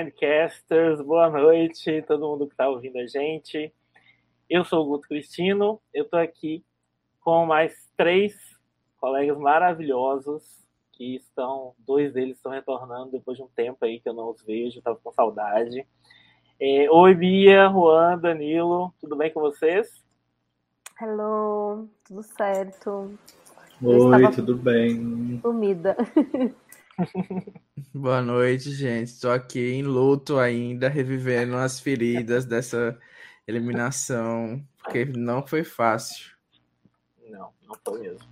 Blindcasters, boa noite, todo mundo que está ouvindo a gente. Eu sou o Guto Cristino, eu estou aqui com mais três colegas maravilhosos que estão, dois deles estão retornando depois de um tempo aí que eu não os vejo, estava com saudade. É, Oi, Bia, Juan, Danilo, tudo bem com vocês? Hello, tudo certo? Oi, tudo bem? Sumida. Boa noite, gente. Estou aqui em luto ainda, revivendo as feridas dessa eliminação, porque não foi fácil. Não, não foi mesmo.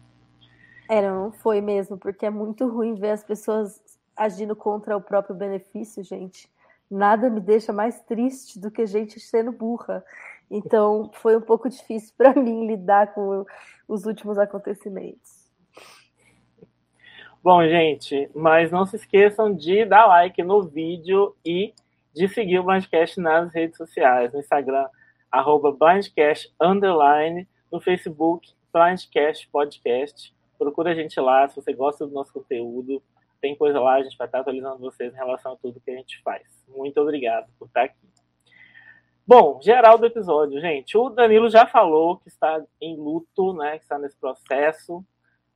É, não foi mesmo, porque é muito ruim ver as pessoas agindo contra o próprio benefício, gente. Nada me deixa mais triste do que gente sendo burra. Então, foi um pouco difícil para mim lidar com os últimos acontecimentos. Bom, gente, mas não se esqueçam de dar like no vídeo e de seguir o Blindcast nas redes sociais, no Instagram, arroba Blindcast, underline, no Facebook, Blindcast Podcast. Procura a gente lá, se você gosta do nosso conteúdo, tem coisa lá, a gente vai estar atualizando vocês em relação a tudo que a gente faz. Muito obrigado por estar aqui. Bom, geral do episódio, gente. O Danilo já falou que está em luto, né? Que está nesse processo.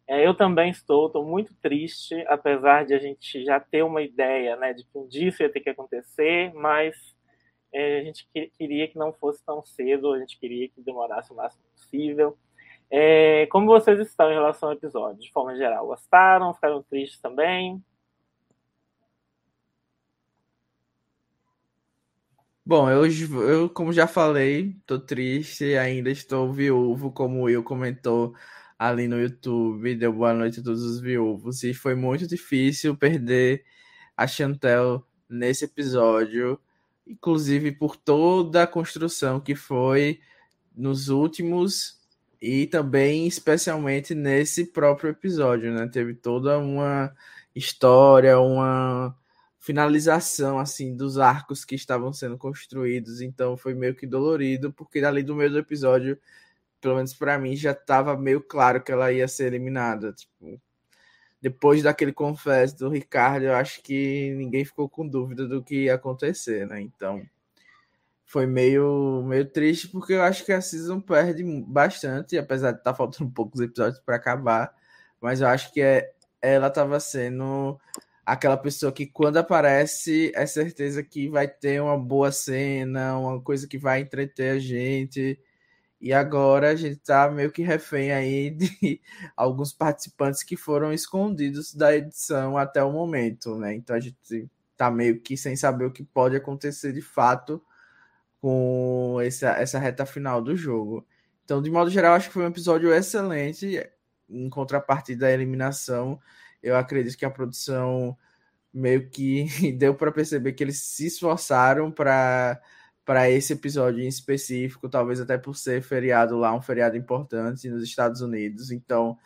É, eu também estou, estou muito triste, apesar de a gente já ter uma ideia né, de que um dia isso ia ter que acontecer, mas é, a gente que, queria que não fosse tão cedo, a gente queria que demorasse o máximo possível. É, como vocês estão em relação ao episódio, de forma geral? Gostaram? Ficaram tristes também? Bom, eu, eu como já falei, estou triste, ainda estou viúvo, como o Will comentou ali no YouTube, deu boa noite a todos os viúvos. E foi muito difícil perder a Chantel nesse episódio, inclusive por toda a construção que foi nos últimos e também especialmente nesse próprio episódio, né? Teve toda uma história, uma finalização assim dos arcos que estavam sendo construídos, então foi meio que dolorido, porque ali do meio do episódio pelo menos para mim, já estava meio claro que ela ia ser eliminada. Tipo, depois daquele confesso do Ricardo, eu acho que ninguém ficou com dúvida do que ia acontecer, né? Então, foi meio, meio triste, porque eu acho que a season perde bastante, apesar de estar tá faltando poucos episódios para acabar. Mas eu acho que é, ela estava sendo aquela pessoa que, quando aparece, é certeza que vai ter uma boa cena, uma coisa que vai entreter a gente e agora a gente está meio que refém aí de alguns participantes que foram escondidos da edição até o momento, né? Então a gente está meio que sem saber o que pode acontecer de fato com essa, essa reta final do jogo. Então, de modo geral, acho que foi um episódio excelente. Em contrapartida à eliminação, eu acredito que a produção meio que deu para perceber que eles se esforçaram para para esse episódio em específico, talvez até por ser feriado lá, um feriado importante nos Estados Unidos. Então,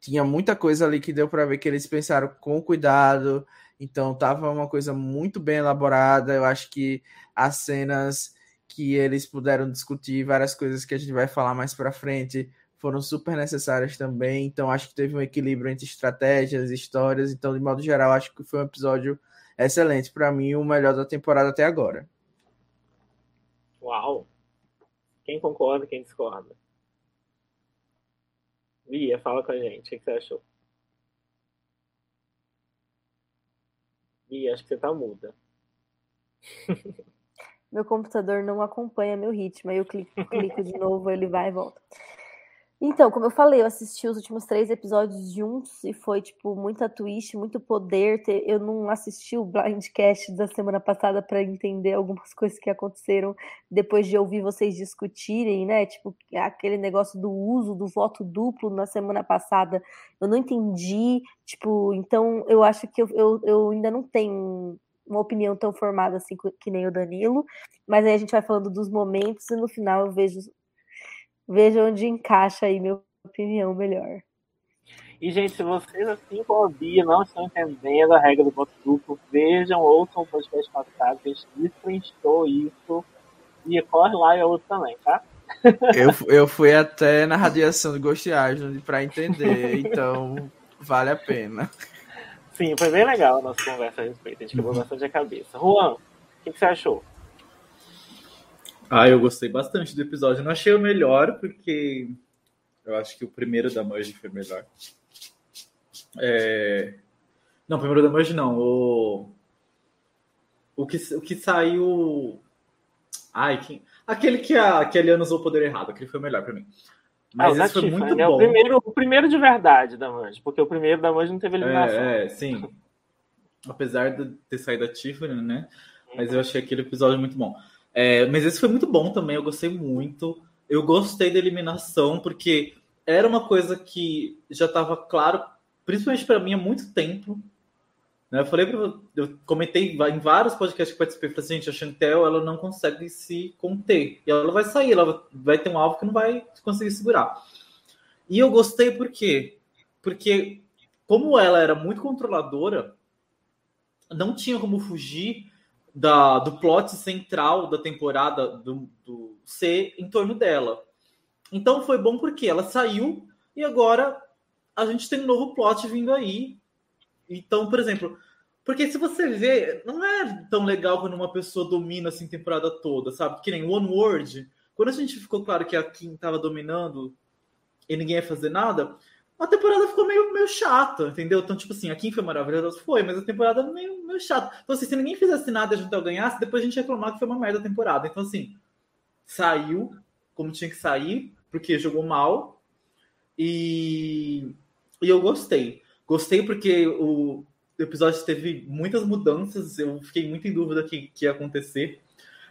tinha muita coisa ali que deu para ver que eles pensaram com cuidado. Então, tava uma coisa muito bem elaborada. Eu acho que as cenas que eles puderam discutir, várias coisas que a gente vai falar mais para frente, foram super necessárias também. Então, acho que teve um equilíbrio entre estratégias, histórias. Então, de modo geral, acho que foi um episódio excelente. Para mim, o melhor da temporada até agora. Uau! Quem concorda, quem discorda? Via, fala com a gente. O que você achou? Via, acho que você tá muda. Meu computador não acompanha meu ritmo. Aí eu clico, clico de novo, ele vai e volta. Então, como eu falei, eu assisti os últimos três episódios juntos e foi, tipo, muita twist, muito poder. Eu não assisti o Blindcast da semana passada para entender algumas coisas que aconteceram depois de ouvir vocês discutirem, né? Tipo, aquele negócio do uso do voto duplo na semana passada. Eu não entendi, tipo, então eu acho que eu, eu, eu ainda não tenho uma opinião tão formada assim que nem o Danilo, mas aí a gente vai falando dos momentos e no final eu vejo veja onde encaixa aí minha opinião melhor. E, gente, se vocês, assim como a Bia, não estão entendendo a regra do voto duplo, vejam, ouçam o podcast passado, que a gente destrinchou isso. E corre lá e ouço também, tá? Eu, eu fui até na radiação do Ghost Island para entender, então vale a pena. Sim, foi bem legal a nossa conversa a respeito. A gente quebrou bastante a cabeça. Juan, o que, que você achou? Ah, eu gostei bastante do episódio. Eu não achei o melhor, porque eu acho que o primeiro da Merge foi melhor. É... Não, o primeiro da Merge não. O, o, que, o que saiu. Ai, quem... aquele que a, que a Eliana usou o poder errado, aquele foi o melhor para mim. Mas ah, esse foi muito né? bom. O primeiro, o primeiro de verdade da Merge, porque o primeiro da Merge não teve eliminação. É, é sim. Apesar de ter saído a Tiffany, né? Mas eu achei aquele episódio muito bom. É, mas esse foi muito bom também, eu gostei muito. Eu gostei da eliminação, porque era uma coisa que já estava claro, principalmente para mim, há muito tempo. Né? Eu falei, pra, eu comentei em vários podcasts que participei, falei assim, gente, a Chantel ela não consegue se conter. E ela vai sair, ela vai ter um alvo que não vai conseguir segurar. E eu gostei por quê? Porque, como ela era muito controladora, não tinha como fugir da, do plot central da temporada do, do C em torno dela. Então foi bom porque ela saiu e agora a gente tem um novo plot vindo aí. Então, por exemplo, porque se você vê, não é tão legal quando uma pessoa domina assim a temporada toda, sabe? Que nem One World. Quando a gente ficou claro que a Kim estava dominando e ninguém ia fazer nada, a temporada ficou meio, meio chata, entendeu? Então, tipo assim, a Kim foi maravilhosa, foi, mas a temporada meio, meio chata. Então, assim, se ninguém fizesse nada e a gente ganhasse, depois a gente ia reclamar que foi uma merda a temporada. Então, assim, saiu como tinha que sair, porque jogou mal. E, e eu gostei. Gostei porque o episódio teve muitas mudanças, eu fiquei muito em dúvida que, que ia acontecer.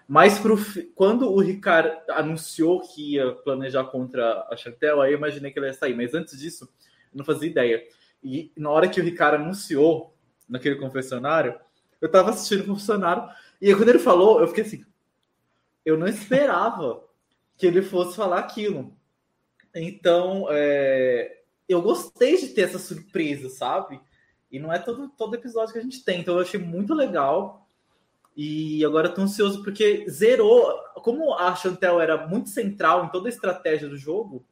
Mas pro, quando o Ricardo anunciou que ia planejar contra a Chantel, aí eu imaginei que ele ia sair. Mas antes disso, eu não fazia ideia. E na hora que o Ricardo anunciou, naquele confessionário, eu tava assistindo o confessionário, e aí, quando ele falou, eu fiquei assim. Eu não esperava que ele fosse falar aquilo. Então, é, eu gostei de ter essa surpresa, sabe? E não é todo, todo episódio que a gente tem. Então, eu achei muito legal. E agora estou ansioso porque zerou. Como a Chantel era muito central em toda a estratégia do jogo,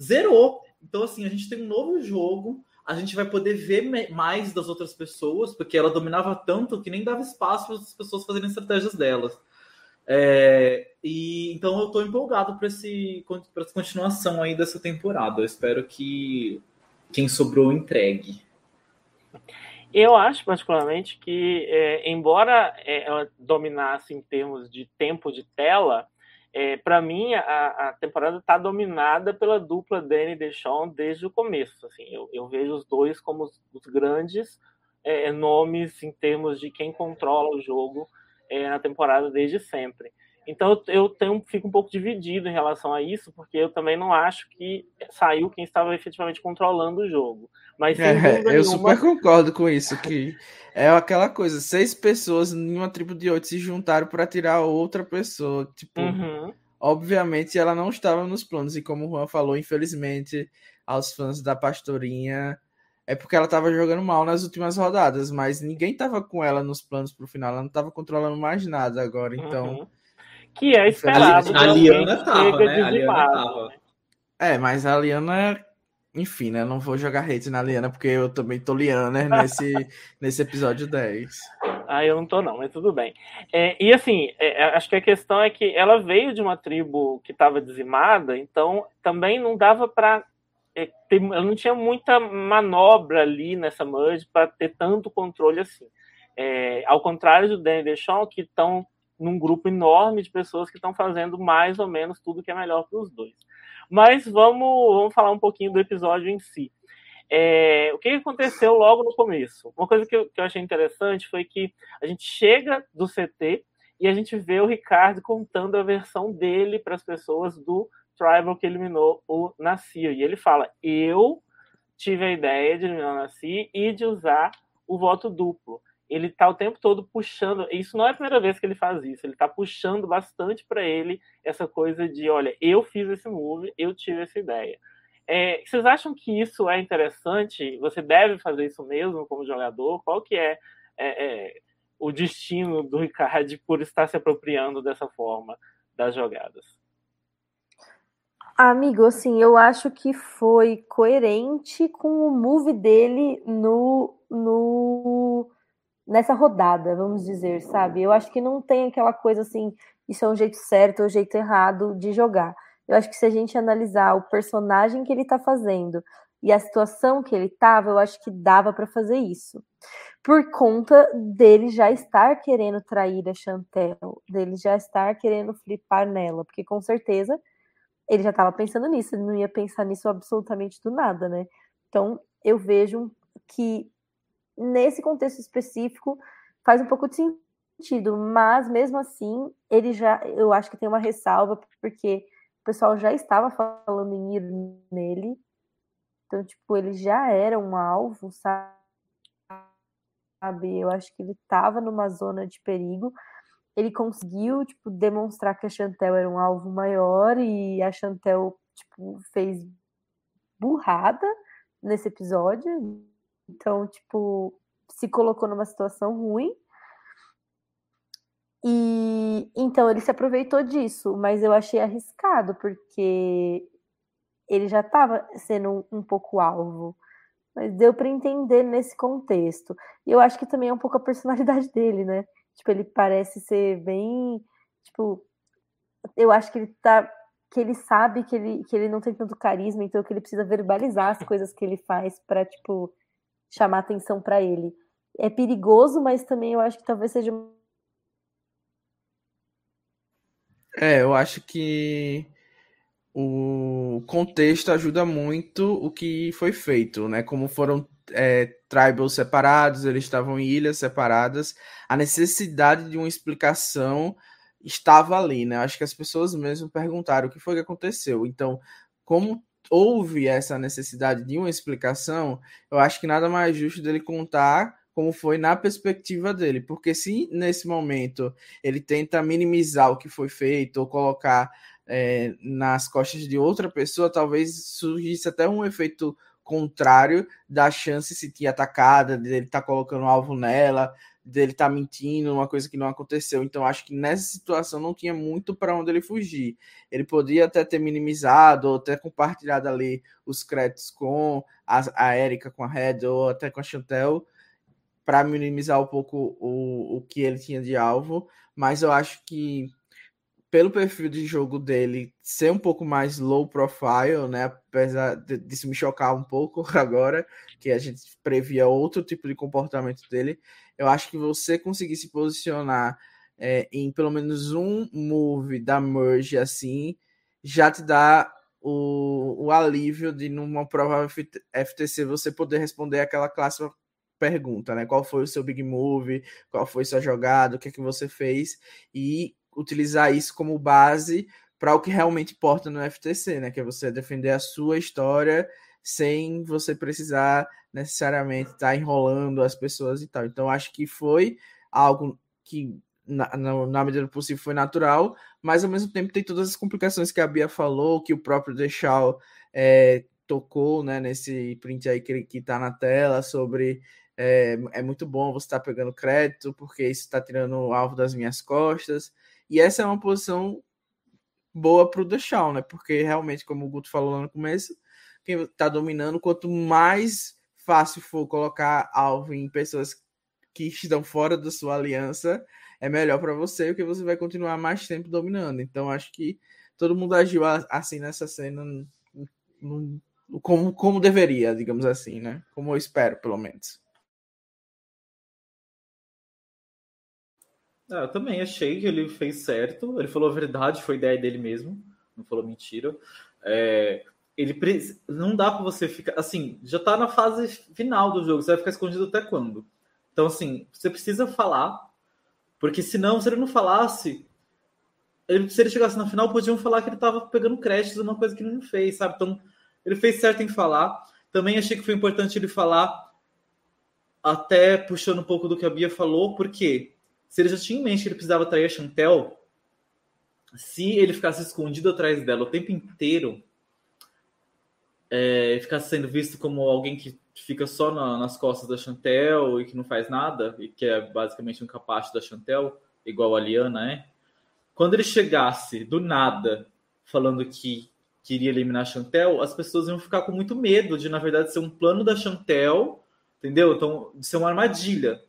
zerou. Então, assim, a gente tem um novo jogo. A gente vai poder ver mais das outras pessoas, porque ela dominava tanto que nem dava espaço para as pessoas fazerem estratégias delas. É, e então eu estou empolgado para essa continuação aí dessa temporada. Eu espero que quem sobrou entregue. Eu acho particularmente que, é, embora é, ela dominasse em termos de tempo de tela, é, para mim a, a temporada está dominada pela dupla Danny Deschamps desde o começo. Assim, eu, eu vejo os dois como os, os grandes é, nomes em termos de quem controla o jogo é, na temporada desde sempre. Então eu tenho, fico um pouco dividido em relação a isso, porque eu também não acho que saiu quem estava efetivamente controlando o jogo. Mas é, eu nenhuma... super concordo com isso, que é aquela coisa, seis pessoas em uma tribo de oito se juntaram para tirar outra pessoa. Tipo, uhum. obviamente ela não estava nos planos, e como o Juan falou, infelizmente, aos fãs da Pastorinha, é porque ela estava jogando mal nas últimas rodadas, mas ninguém estava com ela nos planos para o final, ela não estava controlando mais nada agora, então. Uhum que é esperado. A, Liana tava, né? A Liana tava. É, mas a Liana, enfim, né? Não vou jogar hate na Liana, porque eu também tô Liana nesse, nesse episódio 10. Ah, eu não tô, não, mas tudo bem. É, e assim, é, é, acho que a questão é que ela veio de uma tribo que estava dizimada, então também não dava para. É, ela não tinha muita manobra ali nessa merge para ter tanto controle assim. É, ao contrário do Danny Deschamps, que estão num grupo enorme de pessoas que estão fazendo mais ou menos tudo que é melhor para os dois. Mas vamos, vamos falar um pouquinho do episódio em si. É, o que aconteceu logo no começo? Uma coisa que eu, que eu achei interessante foi que a gente chega do CT e a gente vê o Ricardo contando a versão dele para as pessoas do Tribal que eliminou o Nasir. E ele fala: Eu tive a ideia de eliminar o Nasir e de usar o voto duplo ele tá o tempo todo puxando. Isso não é a primeira vez que ele faz isso. Ele tá puxando bastante para ele essa coisa de, olha, eu fiz esse move, eu tive essa ideia. É, vocês acham que isso é interessante? Você deve fazer isso mesmo como jogador? Qual que é, é, é o destino do Ricardo por estar se apropriando dessa forma das jogadas? Amigo, assim, eu acho que foi coerente com o move dele no, no nessa rodada, vamos dizer, sabe? Eu acho que não tem aquela coisa assim, isso é um jeito certo ou um jeito errado de jogar. Eu acho que se a gente analisar o personagem que ele tá fazendo e a situação que ele tava, eu acho que dava para fazer isso. Por conta dele já estar querendo trair a Chantel, dele já estar querendo flipar nela, porque com certeza ele já estava pensando nisso, ele não ia pensar nisso absolutamente do nada, né? Então, eu vejo que nesse contexto específico faz um pouco de sentido, mas mesmo assim, ele já, eu acho que tem uma ressalva, porque o pessoal já estava falando em ir nele, então, tipo, ele já era um alvo, sabe? Eu acho que ele estava numa zona de perigo, ele conseguiu, tipo, demonstrar que a Chantel era um alvo maior e a Chantel, tipo, fez burrada nesse episódio. Então, tipo, se colocou numa situação ruim. E então ele se aproveitou disso, mas eu achei arriscado, porque ele já estava sendo um, um pouco alvo. Mas deu para entender nesse contexto. E eu acho que também é um pouco a personalidade dele, né? Tipo, ele parece ser bem. Tipo, eu acho que ele tá. Que ele sabe que ele, que ele não tem tanto carisma, então que ele precisa verbalizar as coisas que ele faz para tipo, chamar atenção para ele. É perigoso, mas também eu acho que talvez seja. É, eu acho que o contexto ajuda muito o que foi feito, né? Como foram é, separados, eles estavam em ilhas separadas, a necessidade de uma explicação estava ali, né? Acho que as pessoas mesmo perguntaram o que foi que aconteceu. Então, como houve essa necessidade de uma explicação, eu acho que nada mais justo dele contar como foi na perspectiva dele, porque se nesse momento ele tenta minimizar o que foi feito ou colocar é, nas costas de outra pessoa, talvez surgisse até um efeito contrário da chance de se tinha atacada, dele estar tá colocando alvo nela, dele estar tá mentindo, uma coisa que não aconteceu. Então acho que nessa situação não tinha muito para onde ele fugir. Ele podia até ter minimizado ou até compartilhado ali os créditos com a, a Erika, com a Red ou até com a Chantel para minimizar um pouco o, o que ele tinha de alvo, mas eu acho que pelo perfil de jogo dele ser um pouco mais low profile, né? Apesar disso me chocar um pouco agora, que a gente previa outro tipo de comportamento dele, eu acho que você conseguir se posicionar é, em pelo menos um move da merge assim, já te dá o, o alívio de numa prova FTC você poder responder aquela clássica pergunta, né? Qual foi o seu big move, qual foi sua jogada, o que é que você fez e utilizar isso como base para o que realmente importa no FTC, né? Que é você defender a sua história sem você precisar necessariamente estar tá enrolando as pessoas e tal. Então, acho que foi algo que, na, na, na, medida do possível, foi natural, mas ao mesmo tempo tem todas as complicações que a Bia falou, que o próprio Deixal é, tocou né, nesse print aí que, que tá na tela sobre. É, é muito bom você estar tá pegando crédito, porque isso está tirando o alvo das minhas costas. E essa é uma posição boa para o Deixal, né? Porque realmente, como o Guto falou lá no começo, quem está dominando, quanto mais fácil for colocar alvo em pessoas que estão fora da sua aliança, é melhor para você, porque você vai continuar mais tempo dominando. Então, acho que todo mundo agiu assim nessa cena, como, como deveria, digamos assim, né? Como eu espero, pelo menos. Ah, eu também achei que ele fez certo. Ele falou a verdade, foi ideia dele mesmo. Não falou mentira. É, ele não dá para você ficar assim. Já tá na fase final do jogo. Você vai ficar escondido até quando? Então assim, você precisa falar, porque senão, se ele não falasse, ele, se ele chegasse na final, podiam falar que ele tava pegando créditos uma coisa que ele não fez, sabe? Então ele fez certo em falar. Também achei que foi importante ele falar, até puxando um pouco do que a Bia falou, porque se ele já tinha em mente que ele precisava trair a Chantel, se ele ficasse escondido atrás dela o tempo inteiro, é, ficasse sendo visto como alguém que fica só na, nas costas da Chantel e que não faz nada, e que é basicamente um capacho da Chantel, igual a Liana é. Quando ele chegasse do nada falando que que iria eliminar a Chantel, as pessoas iam ficar com muito medo de, na verdade, ser um plano da Chantel, entendeu? Então, de ser uma armadilha.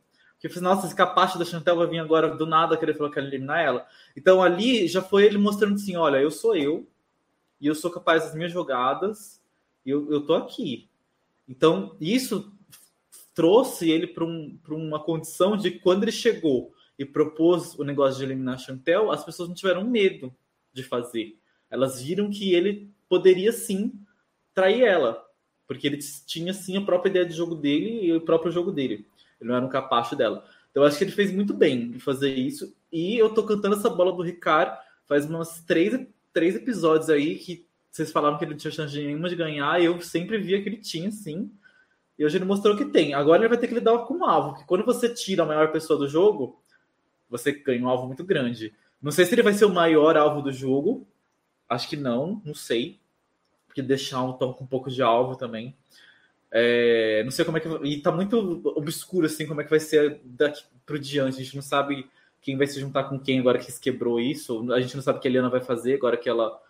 Porque, assim, nossa, esse capacho da Chantel vai vir agora do nada querer falar que eliminar ela. Então, ali já foi ele mostrando assim: olha, eu sou eu, e eu sou capaz das minhas jogadas, e eu, eu tô aqui. Então, isso trouxe ele para um, uma condição de quando ele chegou e propôs o negócio de eliminar a Chantel, as pessoas não tiveram medo de fazer elas viram que ele poderia sim trair ela, porque ele tinha sim a própria ideia de jogo dele e o próprio jogo dele. Ele não era um capacho dela. Então eu acho que ele fez muito bem de fazer isso. E eu tô cantando essa bola do Ricardo faz umas três, três episódios aí que vocês falaram que ele não tinha chance nenhuma de ganhar. E eu sempre via que ele tinha, sim. E hoje ele mostrou que tem. Agora ele vai ter que lidar com um alvo, porque quando você tira a maior pessoa do jogo, você ganha um alvo muito grande. Não sei se ele vai ser o maior alvo do jogo, Acho que não, não sei. Porque deixar um tom com um pouco de alvo também. É, não sei como é que. E tá muito obscuro assim como é que vai ser daqui pro diante. A gente não sabe quem vai se juntar com quem agora que se quebrou isso. A gente não sabe o que a Eliana vai fazer agora que ela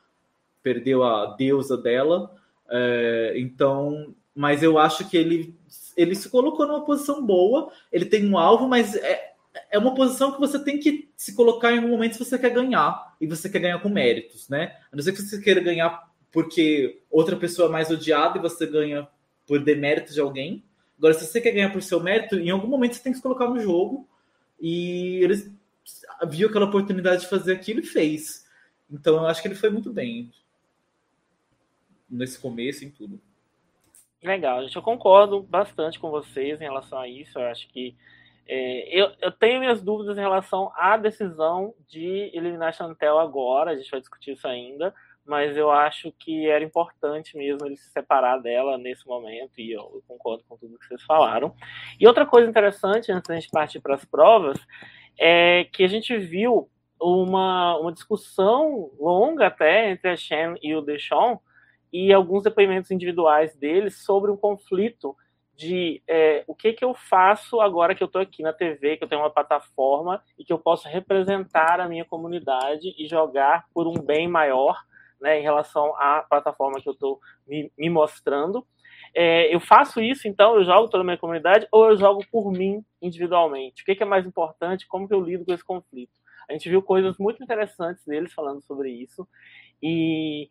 perdeu a deusa dela. É, então, mas eu acho que ele, ele se colocou numa posição boa. Ele tem um alvo, mas é, é uma posição que você tem que se colocar em algum momento se você quer ganhar e você quer ganhar com méritos, né? A não ser que você queira ganhar porque outra pessoa é mais odiada e você ganha por demérito de alguém. Agora, se você quer ganhar por seu mérito, em algum momento você tem que se colocar no jogo e ele viu aquela oportunidade de fazer aquilo e fez. Então, eu acho que ele foi muito bem nesse começo em tudo. Legal, gente. Eu concordo bastante com vocês em relação a isso. Eu acho que é, eu, eu, tenho minhas dúvidas em relação à decisão de eliminar Chantel agora, a gente vai discutir isso ainda, mas eu acho que era importante mesmo ele se separar dela nesse momento, e eu, concordo com tudo que vocês falaram. E outra coisa interessante, antes da gente partir para as provas, é que a gente viu uma, uma discussão longa até entre a Shen e o Deshawn, e alguns depoimentos individuais deles sobre um conflito de é, o que, que eu faço agora que eu estou aqui na TV, que eu tenho uma plataforma e que eu posso representar a minha comunidade e jogar por um bem maior né, em relação à plataforma que eu estou me, me, mostrando. É, eu faço isso, então, eu jogo toda a minha comunidade ou eu jogo por mim individualmente? O que, que é mais importante? Como que eu lido com esse conflito? A gente viu coisas muito interessantes deles falando sobre isso. E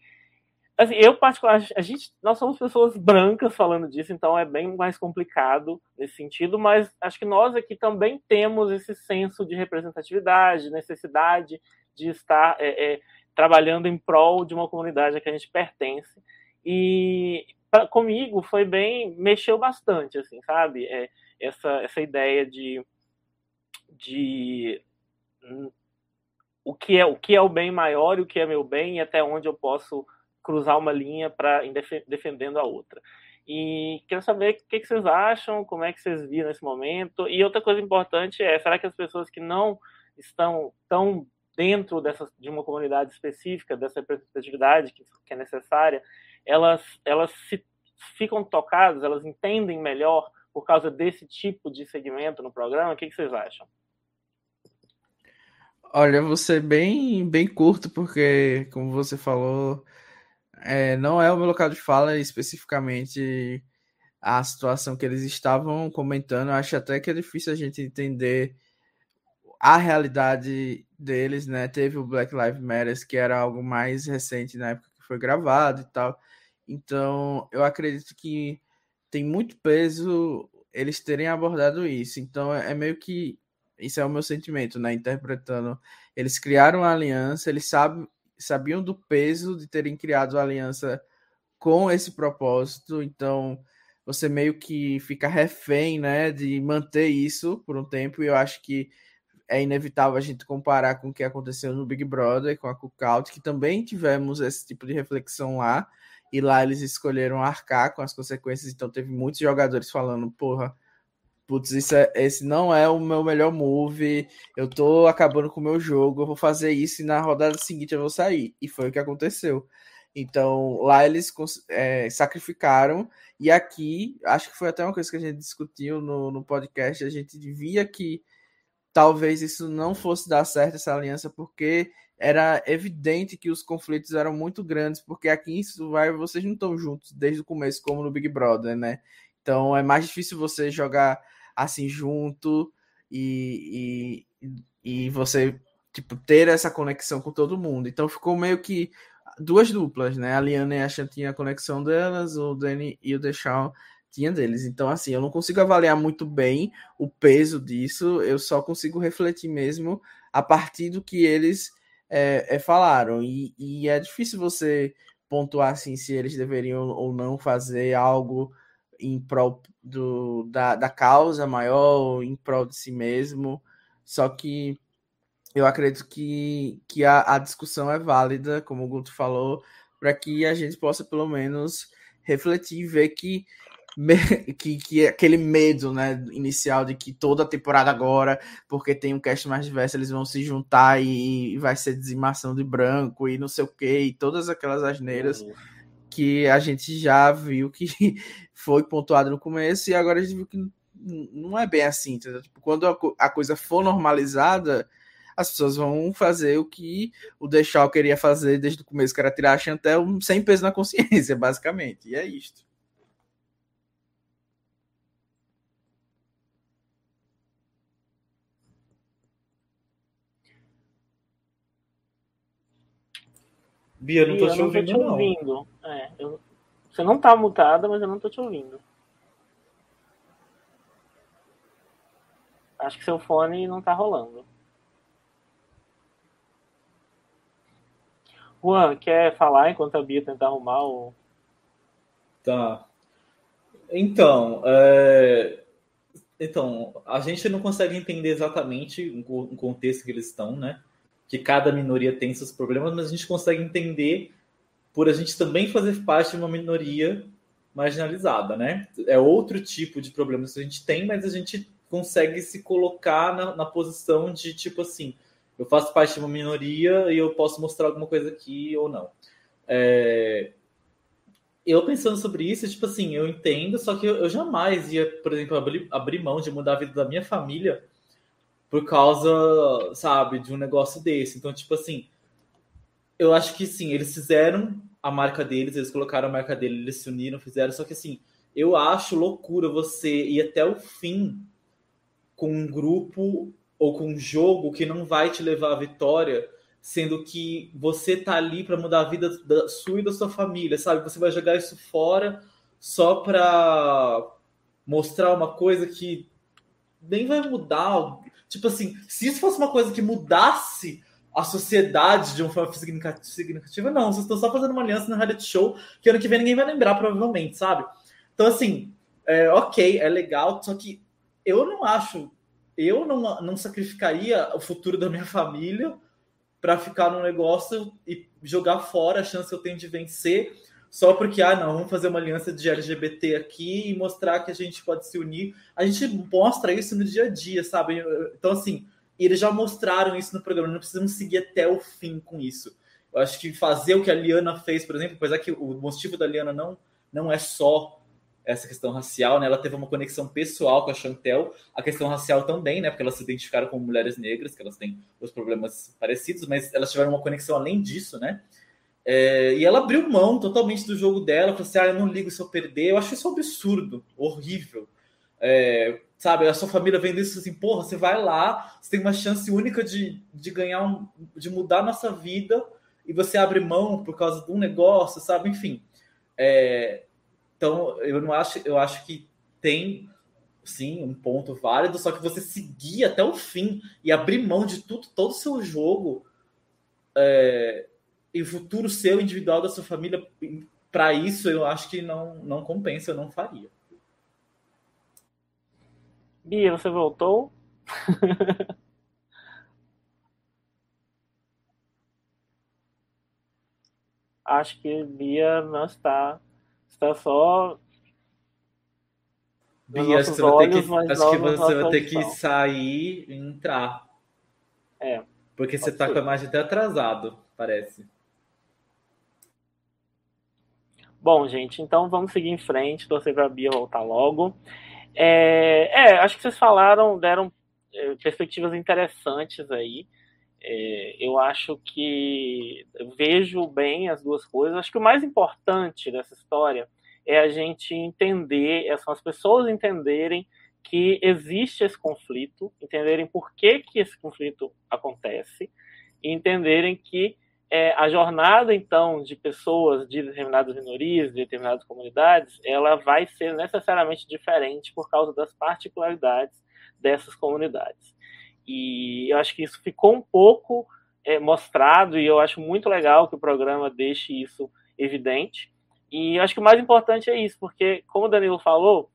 Assim, eu particularmente, a gente, nós somos pessoas brancas falando disso, então é bem mais complicado nesse sentido, mas acho que nós aqui também temos esse senso de representatividade, necessidade de estar é, é, trabalhando em prol de uma comunidade a que a gente pertence. E pra, comigo foi bem, mexeu bastante, assim, sabe? É, essa, essa ideia de, de hum, o que é o que é o bem maior e o que é meu bem e até onde eu posso cruzar uma linha para defendendo a outra. E quero saber o que, vocês acham, como é que vocês viram nesse momento. E outra coisa importante é, será que as pessoas que não estão tão dentro dessa, de uma comunidade específica, dessa representatividade que, que é necessária, elas, elas se, ficam tocadas, elas entendem melhor por causa desse tipo de segmento no programa? O que, que vocês acham? Olha, ser bem, bem curto, porque, como você falou, é, não é o meu local de fala especificamente a situação que eles estavam comentando. Eu acho até que é difícil a gente entender a realidade deles, né? Teve o Black Lives Matter, que era algo mais recente na época que foi gravado e tal. Então, eu acredito que tem muito peso eles terem abordado isso. Então, é meio que isso é o meu sentimento, né? Interpretando, eles criaram uma aliança, eles sabiam do peso de terem criado a aliança com esse propósito, então você meio que fica refém, né, de manter isso por um tempo, e eu acho que é inevitável a gente comparar com o que aconteceu no Big Brother, com a Cookout, que também tivemos esse tipo de reflexão lá, e lá eles escolheram arcar com as consequências, então teve muitos jogadores falando, porra, putz, isso é, esse não é o meu melhor move, eu tô acabando com o meu jogo, eu vou fazer isso e na rodada seguinte eu vou sair. E foi o que aconteceu. Então, lá eles é, sacrificaram, e aqui, acho que foi até uma coisa que a gente discutiu no, no podcast, a gente via que talvez isso não fosse dar certo, essa aliança, porque era evidente que os conflitos eram muito grandes, porque aqui em Survivor vocês não estão juntos desde o começo, como no Big Brother, né? Então é mais difícil você jogar assim junto e, e, e você tipo, ter essa conexão com todo mundo. Então ficou meio que duas duplas, né? A Liana e a Chan tinha a conexão delas, o Danny e o Deshaun tinha deles. Então, assim, eu não consigo avaliar muito bem o peso disso, eu só consigo refletir mesmo a partir do que eles é, é, falaram. E, e, é difícil você pontuar assim se eles deveriam ou não fazer algo em prol do, da, da causa maior, em prol de si mesmo. Só que eu acredito que, que a, a discussão é válida, como o Guto falou, para que a gente possa pelo menos refletir e ver que que, que aquele medo né, inicial de que toda temporada agora, porque tem um cast mais diverso, eles vão se juntar e, e vai ser dizimação de branco e não sei o que, e todas aquelas asneiras uhum. que a gente já viu que foi pontuado no começo e agora a gente viu que não é bem assim. Tipo, quando a, a coisa for normalizada, as pessoas vão fazer o que o Deixal queria fazer desde o começo, que era tirar a Chantel sem peso na consciência, basicamente. E é isto. Bia, não tô Bia, te ouvindo. Não tô te ouvindo. É, eu... Você não tá mutada, mas eu não tô te ouvindo. Acho que seu fone não tá rolando. Juan, quer falar enquanto a Bia tenta arrumar o. Tá. Então, é... então, a gente não consegue entender exatamente o contexto que eles estão, né? Que cada minoria tem seus problemas, mas a gente consegue entender por a gente também fazer parte de uma minoria marginalizada, né? É outro tipo de problemas que a gente tem, mas a gente consegue se colocar na, na posição de tipo assim, eu faço parte de uma minoria e eu posso mostrar alguma coisa aqui ou não. É... Eu pensando sobre isso, tipo assim, eu entendo, só que eu, eu jamais ia, por exemplo, abrir, abrir mão de mudar a vida da minha família por causa, sabe, de um negócio desse. Então, tipo assim, eu acho que sim, eles fizeram a marca deles, eles colocaram a marca deles, eles se uniram, fizeram, só que assim, eu acho loucura você ir até o fim com um grupo ou com um jogo que não vai te levar à vitória, sendo que você tá ali para mudar a vida da sua e da sua família, sabe? Você vai jogar isso fora só para mostrar uma coisa que nem vai mudar Tipo assim, se isso fosse uma coisa que mudasse a sociedade de uma forma significativa, não. Vocês estão só fazendo uma aliança no reality show que ano que vem ninguém vai lembrar, provavelmente, sabe? Então, assim, é, ok, é legal, só que eu não acho, eu não, não sacrificaria o futuro da minha família para ficar no negócio e jogar fora a chance que eu tenho de vencer só porque, ah, não, vamos fazer uma aliança de LGBT aqui e mostrar que a gente pode se unir. A gente mostra isso no dia a dia, sabe? Então, assim, eles já mostraram isso no programa, não precisamos seguir até o fim com isso. Eu acho que fazer o que a Liana fez, por exemplo, apesar que o motivo da Liana não, não é só essa questão racial, né? Ela teve uma conexão pessoal com a Chantel, a questão racial também, né? Porque elas se identificaram como mulheres negras, que elas têm os problemas parecidos, mas elas tiveram uma conexão além disso, né? É, e ela abriu mão totalmente do jogo dela, falou assim: ah, eu não ligo se eu perder. Eu acho isso um absurdo, horrível. É, sabe, a sua família vendo isso assim, porra, você vai lá, você tem uma chance única de, de ganhar, um, de mudar a nossa vida, e você abre mão por causa de um negócio, sabe? Enfim. É, então, eu não acho, eu acho que tem sim um ponto válido, só que você seguir até o fim e abrir mão de tudo, todo o seu jogo. É, e o futuro seu individual da sua família, para isso eu acho que não, não compensa, eu não faria. Bia, você voltou? acho que Bia não está. Está só. Bia, acho que você vai ter que, acho que você vai ter que sair e entrar. É. Porque você está com a imagem até atrasado, parece. Bom, gente, então vamos seguir em frente, torcer para a Bia voltar logo. É, é, acho que vocês falaram, deram é, perspectivas interessantes aí. É, eu acho que vejo bem as duas coisas. Acho que o mais importante dessa história é a gente entender, é, são as pessoas entenderem que existe esse conflito, entenderem por que, que esse conflito acontece e entenderem que é, a jornada, então, de pessoas de determinadas minorias, de determinadas comunidades, ela vai ser necessariamente diferente por causa das particularidades dessas comunidades. E eu acho que isso ficou um pouco é, mostrado e eu acho muito legal que o programa deixe isso evidente. E eu acho que o mais importante é isso, porque, como o Danilo falou,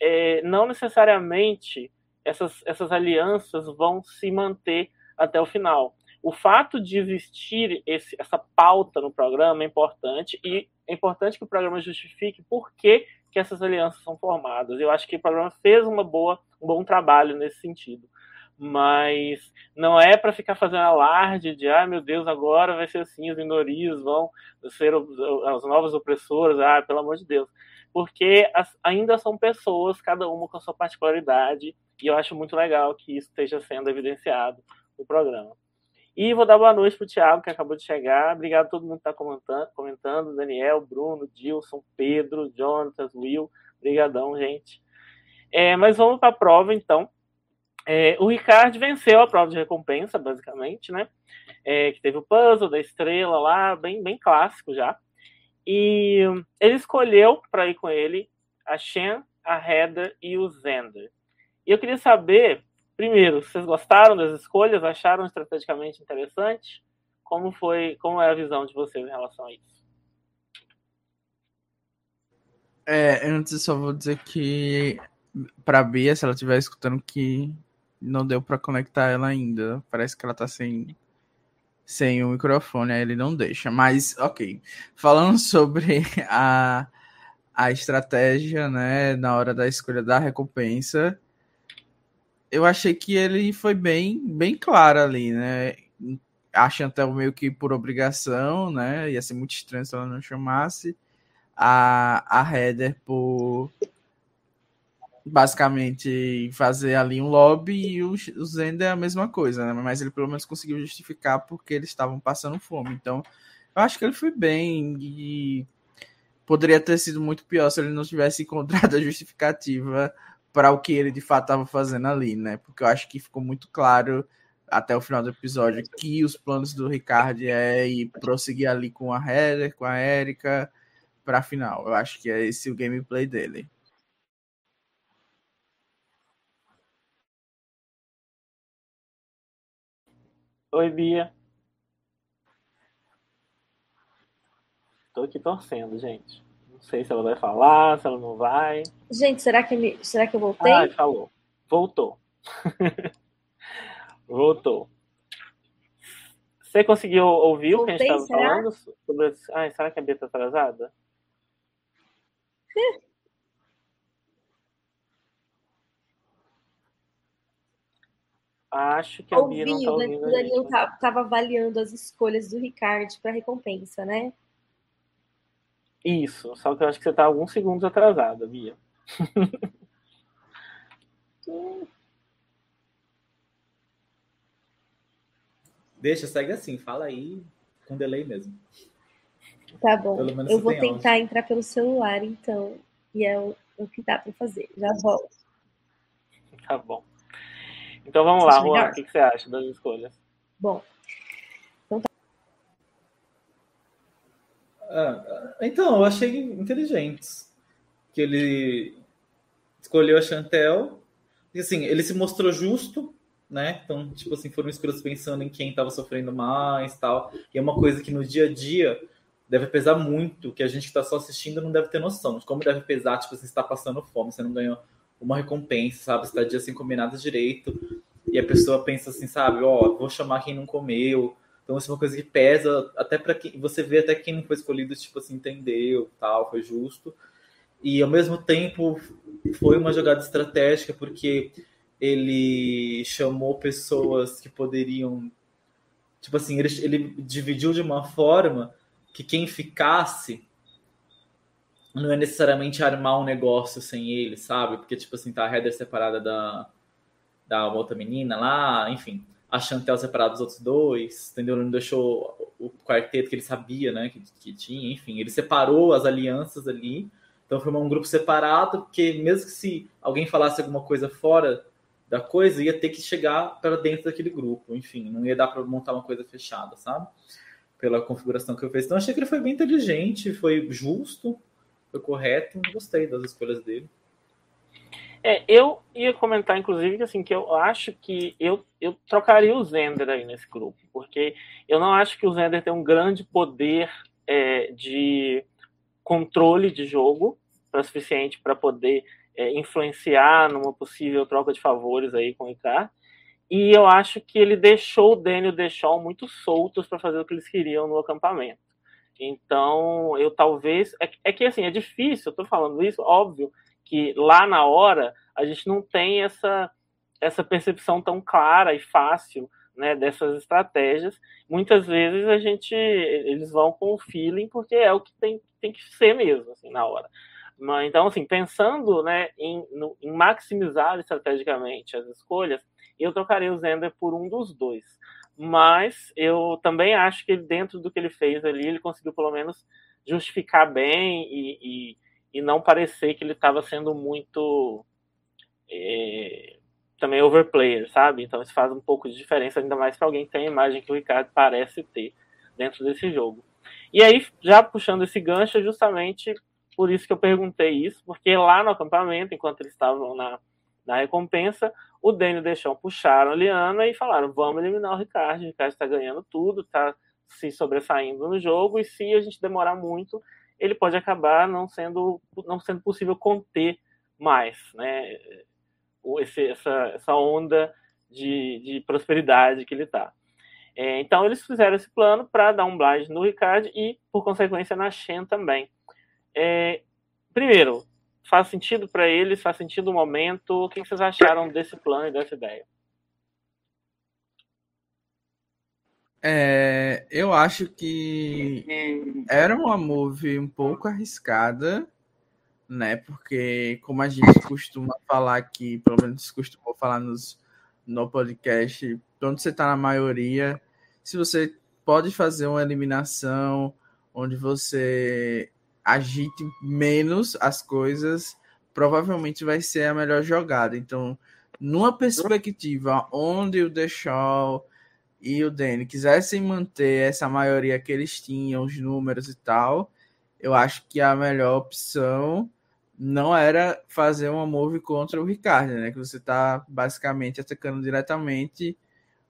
é, não necessariamente essas, essas alianças vão se manter até o final. O fato de existir esse, essa pauta no programa é importante e é importante que o programa justifique por que, que essas alianças são formadas. Eu acho que o programa fez uma boa, um bom trabalho nesse sentido mas não é para ficar fazendo alarde de, ah, meu Deus, agora vai ser assim, as minorias vão ser as novas opressoras, ah, pelo amor de Deus. Porque as, ainda são pessoas, cada uma com a sua particularidade, e eu acho muito legal que isso esteja sendo evidenciado no programa. E vou dar boa noite para o Thiago, que acabou de chegar. Obrigado a todo mundo que está comentando, comentando. Daniel, Bruno, Dilson, Pedro, Jonatas, Will. Obrigadão, gente. É, mas vamos para a prova, então. É, o Ricardo venceu a prova de recompensa, basicamente, né? É, que teve o puzzle da estrela lá, bem, bem clássico já. E ele escolheu para ir com ele a Shen, a Heather e o Zender. E eu queria saber Primeiro, vocês gostaram das escolhas? Acharam estrategicamente interessante? Como foi, como é a visão de vocês em relação a isso? É, antes só vou dizer que para Bia, se ela estiver escutando que não deu para conectar ela ainda, parece que ela tá sem sem o microfone, aí ele não deixa. Mas, ok. Falando sobre a, a estratégia, né, na hora da escolha da recompensa, eu achei que ele foi bem, bem claro ali, né? A Chantel meio que por obrigação, né? Ia ser muito estranho se ela não chamasse. A, a Heather por basicamente fazer ali um lobby e o, o Zender é a mesma coisa, né? Mas ele pelo menos conseguiu justificar porque eles estavam passando fome. Então, eu acho que ele foi bem e poderia ter sido muito pior se ele não tivesse encontrado a justificativa para o que ele de fato estava fazendo ali, né? Porque eu acho que ficou muito claro até o final do episódio que os planos do Ricardo é ir prosseguir ali com a Heather, com a Erika para a final. Eu acho que é esse o gameplay dele. Oi, Bia. Tô aqui torcendo, gente. Não sei se ela vai falar, se ela não vai. Gente, será que, me... será que eu voltei? Ah, falou. Voltou. Voltou. Você conseguiu ouvir Voltei, o que a gente estava falando? Sobre... Ai, será que a Bia está atrasada? Acho que a Ouvi, Bia não está ouvindo. O Danilo estava avaliando as escolhas do Ricardo para recompensa, né? Isso, só que eu acho que você está alguns segundos atrasada, Bia. Deixa, segue assim, fala aí com delay mesmo. Tá bom. Eu vou tentar áudio. entrar pelo celular, então. E é o, o que dá para fazer. Já volto. Tá bom. Então vamos lá, Juan. O que, que você acha das escolhas? Bom, Ah, então, eu achei inteligentes. Que ele escolheu a Chantel. E assim, ele se mostrou justo, né? Então, tipo assim, foram escolhas pensando em quem estava sofrendo mais tal. E é uma coisa que no dia a dia deve pesar muito, que a gente que está só assistindo não deve ter noção de como deve pesar, tipo, você está passando fome, você não ganhou uma recompensa, sabe? Você está dia sem comer nada direito. E a pessoa pensa assim, sabe, ó, oh, vou chamar quem não comeu então, isso é uma coisa que pesa até para quem você vê até quem não foi escolhido, tipo assim, entendeu, tal, foi justo. E ao mesmo tempo foi uma jogada estratégica porque ele chamou pessoas que poderiam tipo assim, ele, ele dividiu de uma forma que quem ficasse não é necessariamente armar um negócio sem ele, sabe? Porque, tipo assim, tá a Heather separada da, da outra menina lá, enfim a Chantel separada dos outros dois, entendeu? Não deixou o quarteto que ele sabia, né, que, que tinha, enfim, ele separou as alianças ali, então formou um grupo separado, porque mesmo que se alguém falasse alguma coisa fora da coisa, ia ter que chegar para dentro daquele grupo, enfim, não ia dar para montar uma coisa fechada, sabe? Pela configuração que eu fiz. Então achei que ele foi bem inteligente, foi justo, foi correto, gostei das escolhas dele. É, eu ia comentar, inclusive, que, assim, que eu acho que eu, eu trocaria o Zender aí nesse grupo, porque eu não acho que o Zender tem um grande poder é, de controle de jogo para suficiente para poder é, influenciar numa possível troca de favores aí com o Ricardo. E eu acho que ele deixou o Daniel Deschamps muito soltos para fazer o que eles queriam no acampamento. Então, eu talvez. É, é que assim, é difícil, eu estou falando isso, óbvio, que lá na hora a gente não tem essa, essa percepção tão clara e fácil né, dessas estratégias. Muitas vezes a gente eles vão com o feeling porque é o que tem, tem que ser mesmo assim na hora. Mas, então, assim, pensando né, em, no, em maximizar estrategicamente as escolhas, eu trocaria o Zender por um dos dois. Mas eu também acho que dentro do que ele fez ali, ele conseguiu pelo menos justificar bem e, e e não parecer que ele estava sendo muito é, também overplayer, sabe? Então isso faz um pouco de diferença, ainda mais para alguém que tem a imagem que o Ricardo parece ter dentro desse jogo. E aí, já puxando esse gancho, é justamente por isso que eu perguntei isso, porque lá no acampamento, enquanto eles estavam na, na recompensa, o Daniel deixou puxaram a Liana e falaram: vamos eliminar o Ricardo, o Ricardo está ganhando tudo, está se sobressaindo no jogo, e se a gente demorar muito, ele pode acabar não sendo, não sendo possível conter mais né, esse, essa, essa onda de, de prosperidade que ele está. É, então, eles fizeram esse plano para dar um blind no Ricardo e, por consequência, na Shen também. É, primeiro, faz sentido para eles? Faz sentido o momento? O que vocês acharam desse plano e dessa ideia? É, eu acho que era uma movie um pouco arriscada, né? Porque, como a gente costuma falar aqui, pelo menos costumou falar nos, no podcast, quando você tá na maioria, se você pode fazer uma eliminação onde você agite menos as coisas, provavelmente vai ser a melhor jogada. Então, numa perspectiva onde o The e o Danny quisessem manter essa maioria que eles tinham, os números e tal, eu acho que a melhor opção não era fazer uma move contra o Ricardo, né? Que você está basicamente atacando diretamente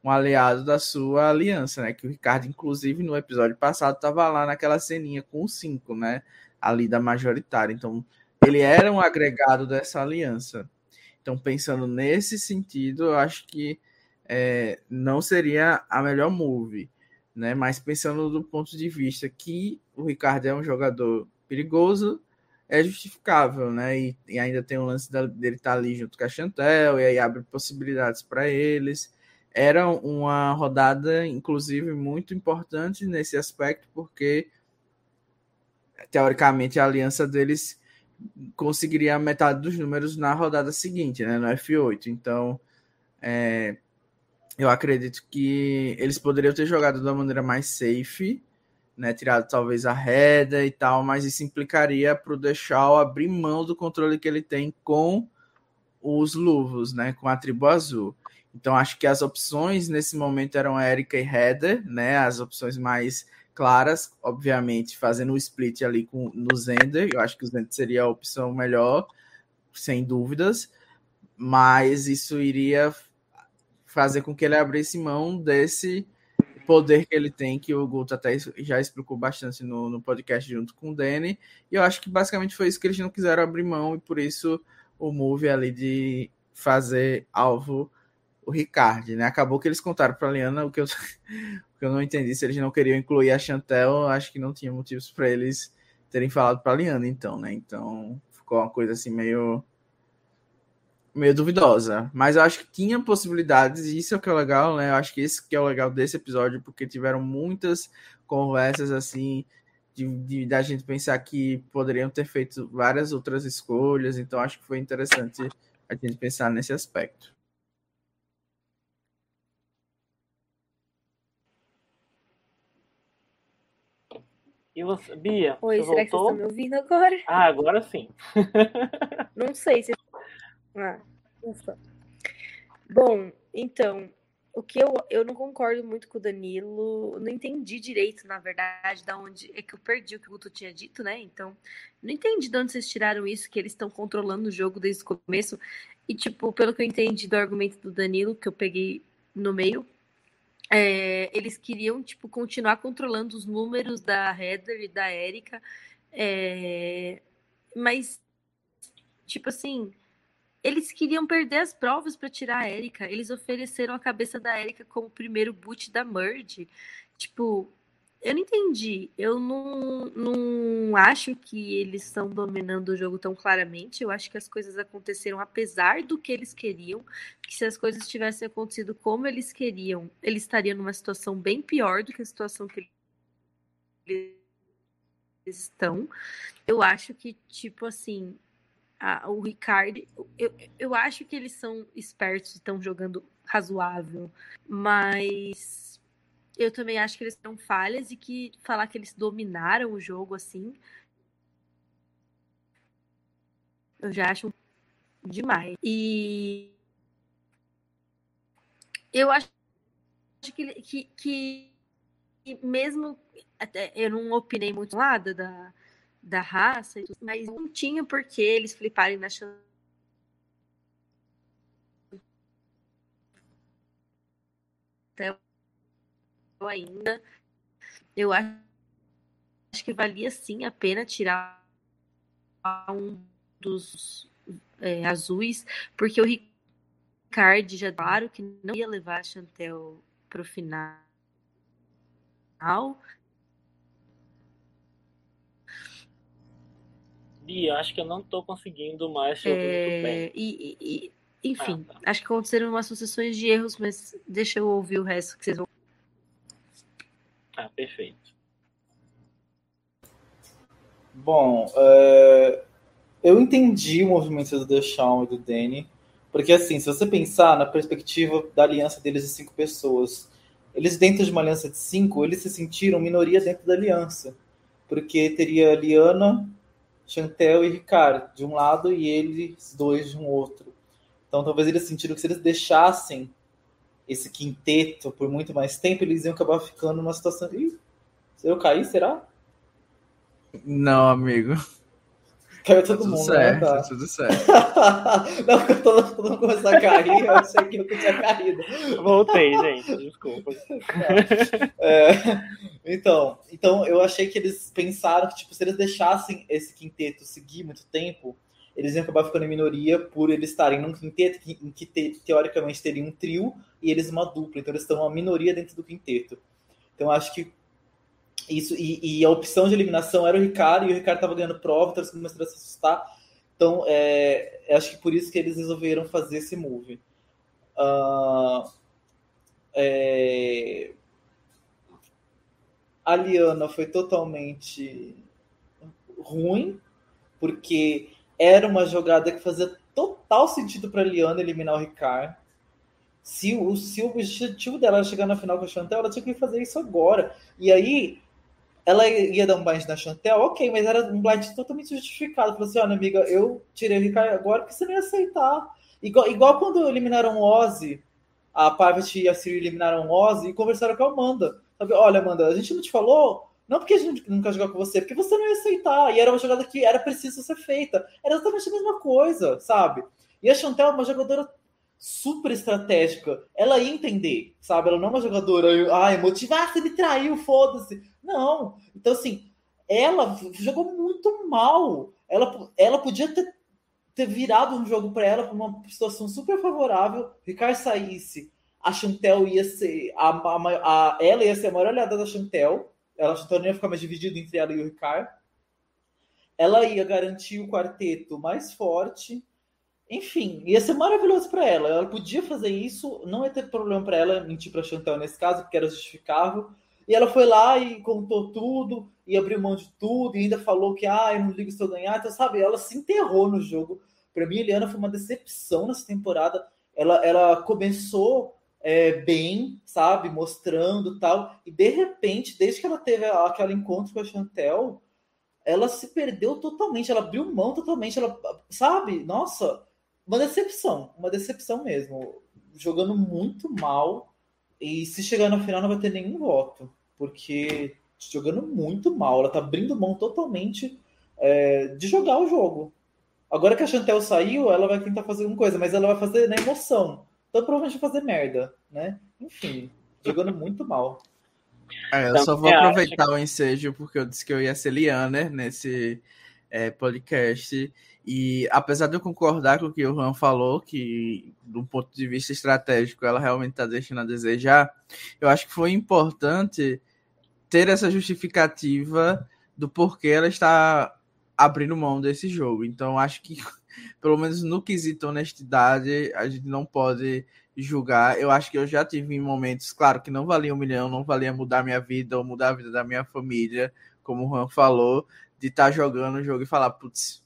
um aliado da sua aliança, né? Que o Ricardo, inclusive, no episódio passado, estava lá naquela ceninha com o 5, né? Ali da majoritária. Então, ele era um agregado dessa aliança. Então, pensando nesse sentido, eu acho que é, não seria a melhor move, né? Mas pensando do ponto de vista que o Ricardo é um jogador perigoso, é justificável, né? E, e ainda tem o lance dele estar tá ali junto com a Chantel, e aí abre possibilidades para eles. Era uma rodada, inclusive, muito importante nesse aspecto, porque teoricamente a aliança deles conseguiria metade dos números na rodada seguinte, né? No F8. Então, é, eu acredito que eles poderiam ter jogado de uma maneira mais safe, né? Tirado talvez a reda e tal, mas isso implicaria para o Deixal abrir mão do controle que ele tem com os luvos, né? Com a tribo azul. Então acho que as opções nesse momento eram Erika e Heather, né? As opções mais claras, obviamente, fazendo o split ali com, no Zender. Eu acho que o Zender seria a opção melhor, sem dúvidas. Mas isso iria fazer com que ele abrisse mão desse poder que ele tem, que o Guto até já explicou bastante no, no podcast junto com o Danny. E eu acho que basicamente foi isso que eles não quiseram abrir mão, e por isso o move ali de fazer alvo o Ricardo, né? Acabou que eles contaram para a Liana o que, eu, o que eu não entendi. Se eles não queriam incluir a Chantel, acho que não tinha motivos para eles terem falado para a Liana, então, né? Então ficou uma coisa assim meio meio duvidosa. Mas eu acho que tinha possibilidades, e isso é o que é legal, né? Eu acho que esse que é o legal desse episódio, porque tiveram muitas conversas assim. De, de, da gente pensar que poderiam ter feito várias outras escolhas, então acho que foi interessante a gente pensar nesse aspecto. E você, Bia, Oi, você será voltou? que vocês estão me ouvindo agora? Ah, agora sim. Não sei se ah, ufa. Bom, então, o que eu, eu não concordo muito com o Danilo, não entendi direito, na verdade, da onde. É que eu perdi o que o Guto tinha dito, né? Então, não entendi de onde vocês tiraram isso, que eles estão controlando o jogo desde o começo. E, tipo, pelo que eu entendi do argumento do Danilo, que eu peguei no meio, é, eles queriam, tipo, continuar controlando os números da Heather e da Erika. é, mas, tipo assim, eles queriam perder as provas para tirar a Erika. Eles ofereceram a cabeça da Erika como primeiro boot da Merge. Tipo, eu não entendi. Eu não, não acho que eles estão dominando o jogo tão claramente. Eu acho que as coisas aconteceram apesar do que eles queriam. Que se as coisas tivessem acontecido como eles queriam, eles estariam numa situação bem pior do que a situação que eles estão. Eu acho que, tipo assim, a- o Ricardo, eu, eu acho que eles são espertos e estão jogando razoável, mas eu também acho que eles têm falhas e que falar que eles dominaram o jogo assim, eu já acho demais. E eu acho que, que, que mesmo eu não opinei muito lá da, da, raça, mas não tinha por que eles fliparem na Chantel ainda. Eu acho que valia sim a pena tirar um dos é, azuis, porque o Ricardo já claro que não ia levar a Chantel pro final. Bia, acho que eu não tô conseguindo mais te ouvir muito bem. É, e, e- e- enfim, Ah, tá. acho que aconteceram umas sucessões de erros, mas deixa eu ouvir o resto que vocês vão. Ah, perfeito. Bom, é, eu entendi o movimento do Deshaun e do Danny, porque assim, se você pensar na perspectiva da aliança deles de cinco pessoas, eles dentro de uma aliança de cinco, eles se sentiram minoria dentro da aliança, porque teria Liana, Chantel e Ricardo de um lado e eles dois de um outro. Então talvez eles sentiram que se eles deixassem esse quinteto por muito mais tempo, eles iam acabar ficando numa situação. Ih, eu cair, será? Não, amigo. Caiu Tá todo tudo mundo, certo, né? Tá. tudo certo. não, porque todo todo mundo começou a cair, eu achei que eu tinha caído. Voltei, gente. Desculpa. É, então, então, eu achei que eles pensaram que, tipo, se eles deixassem esse quinteto seguir muito tempo, eles iam acabar ficando em minoria por eles estarem num quinteto em que te- teoricamente teria um trio e eles uma dupla. Então, eles estão uma minoria dentro do quinteto. Então, eu acho que isso. E, e a opção de eliminação era o Ricardo, e o Ricardo estava ganhando prova, então eles começaram a se assustar. Então, é, eu acho que por isso que eles resolveram fazer esse move. Ah, é, a Liana foi totalmente ruim, porque era uma jogada que fazia total sentido para a Liana eliminar o Ricardo. Se o, se o objetivo dela era chegar na final com a Chantel, ela tinha que fazer isso agora. E aí, ela ia dar um blind na Chantel, ok, mas era um blind totalmente justificado. Falou assim: olha, amiga, eu tirei o Ricardo agora porque você não ia aceitar. Igual, igual quando eliminaram o Ozzy, a Parvati e a Siri eliminaram o Ozzy e conversaram com a Amanda. Sabe, olha, Amanda, a gente não te falou, não porque a gente quer jogar com você, porque você não ia aceitar. E era uma jogada que era preciso ser feita. Era exatamente a mesma coisa, sabe? E a Chantel é uma jogadora super estratégica. Ela ia entender, sabe? Ela não é uma jogadora, emotiva, ah, você me traiu, foda-se. Não. Então, assim, ela jogou muito mal. Ela, ela podia ter, ter virado um jogo para ela para uma situação super favorável. Ricardo saísse, a Chantel ia ser. A, a, a, ela ia ser a maior olhada da Chantel. Ela, a Chantel não ia ficar mais dividida entre ela e o Ricardo. Ela ia garantir o quarteto mais forte. Enfim, ia ser maravilhoso para ela. Ela podia fazer isso, não ia ter problema para ela mentir para Chantel nesse caso, porque era justificável. E ela foi lá e contou tudo, e abriu mão de tudo, e ainda falou que, ah, eu não ligo se eu ganhar. Então, sabe, ela se enterrou no jogo. Para mim, Eliana foi uma decepção nessa temporada. Ela, ela começou é, bem, sabe, mostrando tal. E de repente, desde que ela teve aquele encontro com a Chantel, ela se perdeu totalmente, ela abriu mão totalmente, ela, sabe, nossa, uma decepção, uma decepção mesmo. Jogando muito mal. E se chegar na final não vai ter nenhum voto. Porque jogando muito mal, ela tá abrindo mão totalmente é, de jogar o jogo. Agora que a Chantel saiu, ela vai tentar fazer alguma coisa, mas ela vai fazer na emoção. Então provavelmente vai fazer merda, né? Enfim, jogando muito mal. É, eu só vou aproveitar o ensejo porque eu disse que eu ia ser Liana nesse é, podcast. E apesar de eu concordar com o que o Juan falou, que do ponto de vista estratégico ela realmente está deixando a desejar, eu acho que foi importante ter essa justificativa do porquê ela está abrindo mão desse jogo. Então, acho que, pelo menos no quesito honestidade, a gente não pode julgar. Eu acho que eu já tive momentos, claro, que não valia um milhão, não valia mudar minha vida ou mudar a vida da minha família, como o Juan falou, de estar tá jogando o jogo e falar, putz,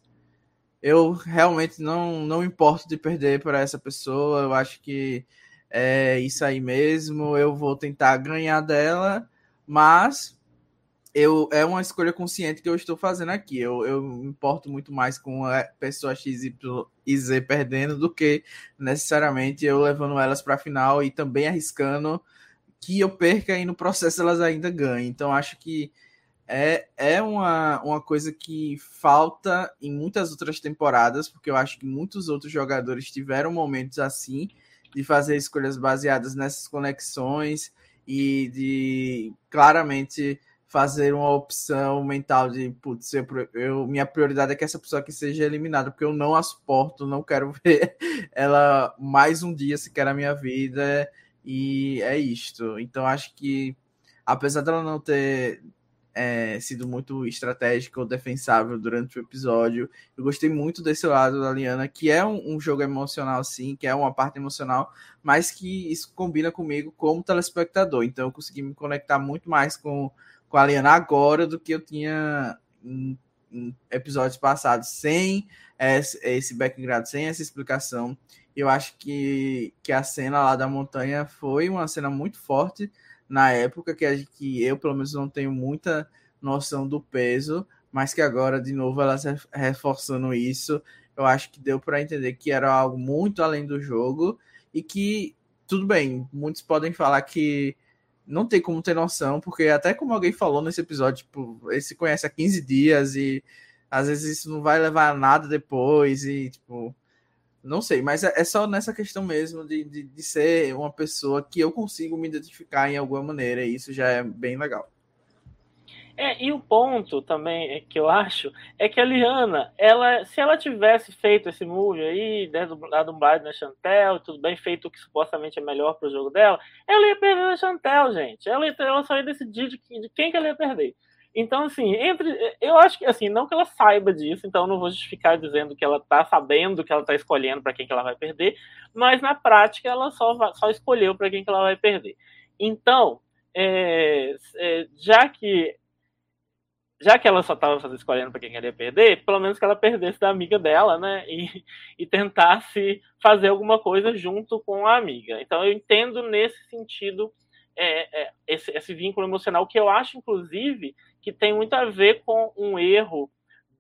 eu realmente não, não importo de perder para essa pessoa, eu acho que é isso aí mesmo, eu vou tentar ganhar dela, mas eu, é uma escolha consciente que eu estou fazendo aqui. Eu, eu me importo muito mais com a pessoa X e Z perdendo do que necessariamente eu levando elas para a final e também arriscando que eu perca e no processo elas ainda ganhem. Então acho que é, é uma, uma coisa que falta em muitas outras temporadas, porque eu acho que muitos outros jogadores tiveram momentos assim de fazer escolhas baseadas nessas conexões e de claramente fazer uma opção mental de, putz, eu, eu, minha prioridade é que essa pessoa aqui seja eliminada, porque eu não a suporto, não quero ver ela mais um dia sequer na minha vida, e é isto. Então, acho que, apesar dela não ter é, sido muito estratégica ou defensável durante o episódio, eu gostei muito desse lado da Liana, que é um, um jogo emocional, sim, que é uma parte emocional, mas que isso combina comigo como telespectador, então eu consegui me conectar muito mais com com a Liana agora do que eu tinha em, em episódios passados, sem esse, esse background, sem essa explicação. Eu acho que, que a cena lá da montanha foi uma cena muito forte na época, que, que eu, pelo menos, não tenho muita noção do peso, mas que agora, de novo, elas reforçando isso, eu acho que deu para entender que era algo muito além do jogo e que, tudo bem, muitos podem falar que não tem como ter noção, porque até como alguém falou nesse episódio, tipo, ele se conhece há 15 dias e às vezes isso não vai levar a nada depois e, tipo, não sei, mas é, é só nessa questão mesmo de, de, de, ser uma pessoa que eu consigo me identificar em alguma maneira, e isso já é bem legal. É, e o ponto também é que eu acho é que a Liana, ela, se ela tivesse feito esse move aí, né, da dublagem na Chantel, tudo bem feito o que supostamente é melhor para o jogo dela, ela ia perder a Chantel, gente. Ela, ela só ia decidir de, de quem que ela ia perder. Então, assim, entre. Eu acho que, assim, não que ela saiba disso, então não vou justificar dizendo que ela tá sabendo que ela tá escolhendo para quem que ela vai perder, mas na prática ela só, só escolheu para quem que ela vai perder. Então, é, é, já que já que ela só estava escolhendo para quem queria perder, pelo menos que ela perdesse da amiga dela, né? E, e tentasse fazer alguma coisa junto com a amiga. Então eu entendo nesse sentido é, é, esse, esse, vínculo emocional que eu acho, inclusive, que tem muito a ver com um erro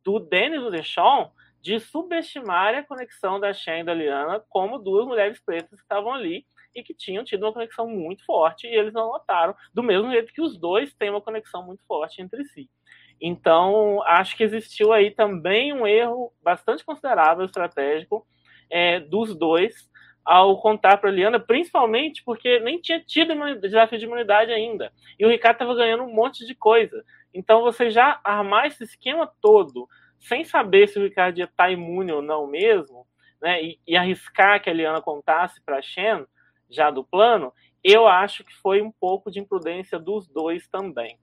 do Denis Deschamps de subestimar a conexão da Shen e da Liana como duas mulheres pretas que estavam ali e que tinham tido uma conexão muito forte e eles não notaram, do mesmo jeito que os dois têm uma conexão muito forte entre si. Então, acho que existiu aí também um erro bastante considerável estratégico é, dos dois ao contar para a Liana, principalmente porque nem tinha tido desafio de imunidade ainda. E o Ricardo estava ganhando um monte de coisa. Então, você já armar esse esquema todo, sem saber se o Ricardo ia estar tá imune ou não mesmo, né, e, e arriscar que a Liana contasse para a Shen, já do plano, eu acho que foi um pouco de imprudência dos dois também.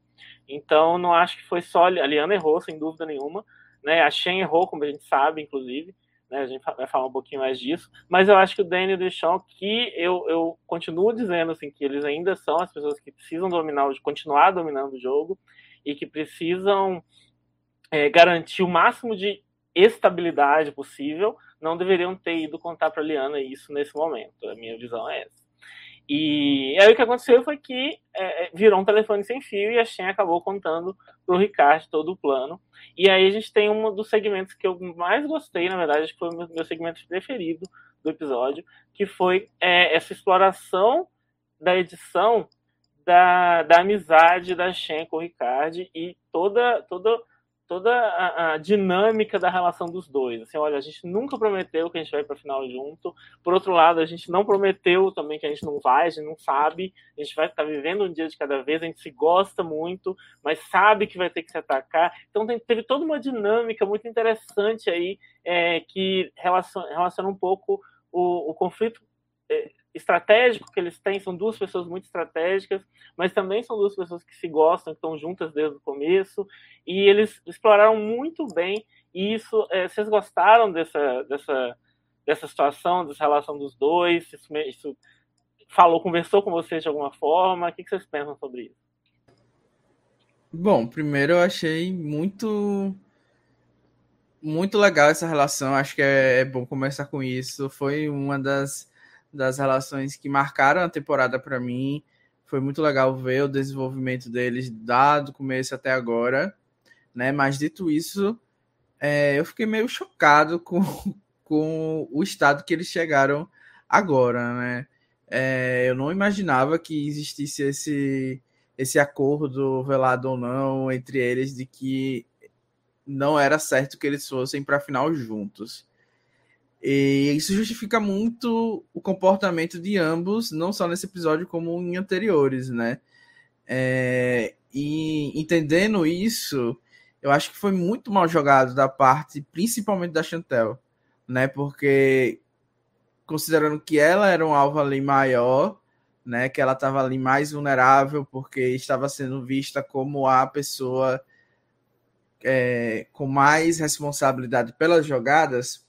Então, não acho que foi só. A Liana errou, sem dúvida nenhuma. Né? A Shen errou, como a gente sabe, inclusive. Né? A gente vai falar um pouquinho mais disso. Mas eu acho que o Danny o Deschamps, que eu, eu continuo dizendo assim, que eles ainda são as pessoas que precisam dominar, continuar dominando o jogo e que precisam é, garantir o máximo de estabilidade possível, não deveriam ter ido contar para a Liana isso nesse momento. A minha visão é essa. E aí o que aconteceu foi que é, virou um telefone sem fio e a Shen acabou contando para o Ricardo todo o plano. E aí a gente tem um dos segmentos que eu mais gostei, na verdade, acho que foi o meu, meu segmento preferido do episódio, que foi é, essa exploração da edição da, da amizade da Shen com o Ricardo e toda toda toda a, a, dinâmica da relação dos dois. Assim, olha, a gente nunca prometeu que a gente vai para a final junto. Por outro lado, a gente não prometeu também que a gente não vai, a gente não sabe. A gente vai estar vivendo um dia de cada vez, a gente se gosta muito, mas sabe que vai ter que se atacar. Então tem, teve toda uma dinâmica muito interessante aí é, que relaciona, relaciona um pouco o, o conflito é, estratégico que eles têm, são duas pessoas muito estratégicas, mas também são duas pessoas que se gostam, que estão juntas desde o começo, e eles exploraram muito bem isso. É, vocês gostaram dessa, dessa, dessa situação, dessa relação dos dois? Isso, isso falou, conversou com vocês de alguma forma? O que vocês pensam sobre isso? Bom, primeiro eu achei muito muito legal essa relação. Acho que é, é bom começar com isso. Foi uma das das relações que marcaram a temporada para mim. Foi muito legal ver o desenvolvimento deles do começo até agora, né? Mas dito isso, é, eu fiquei meio chocado com, com o estado que eles chegaram agora, né? É, eu não imaginava que existisse esse esse acordo velado ou não entre eles de que não era certo que eles fossem para a final juntos. E isso justifica muito o comportamento de ambos, não só nesse episódio, como em anteriores, né? É, e entendendo isso, eu acho que foi muito mal jogado da parte, principalmente da Chantel, né? Porque considerando que ela era um alvo ali maior, né? Que ela estava ali mais vulnerável, porque estava sendo vista como a pessoa é, com mais responsabilidade pelas jogadas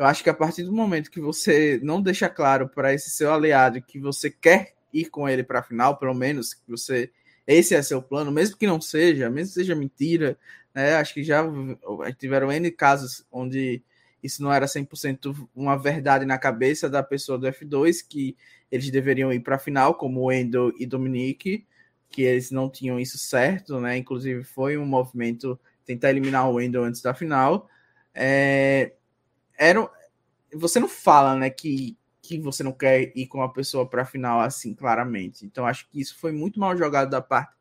eu acho que a partir do momento que você não deixa claro para esse seu aliado que você quer ir com ele para a final, pelo menos que você esse é seu plano, mesmo que não seja, mesmo que seja mentira, né? Acho que já tiveram N casos onde isso não era 100% uma verdade na cabeça da pessoa do F2, que eles deveriam ir para a final, como Endo e Dominique, que eles não tinham isso certo, né? Inclusive foi um movimento tentar eliminar o Endo antes da final. É, era você não fala, né, que que você não quer ir com a pessoa para final assim claramente. Então acho que isso foi muito mal jogado da parte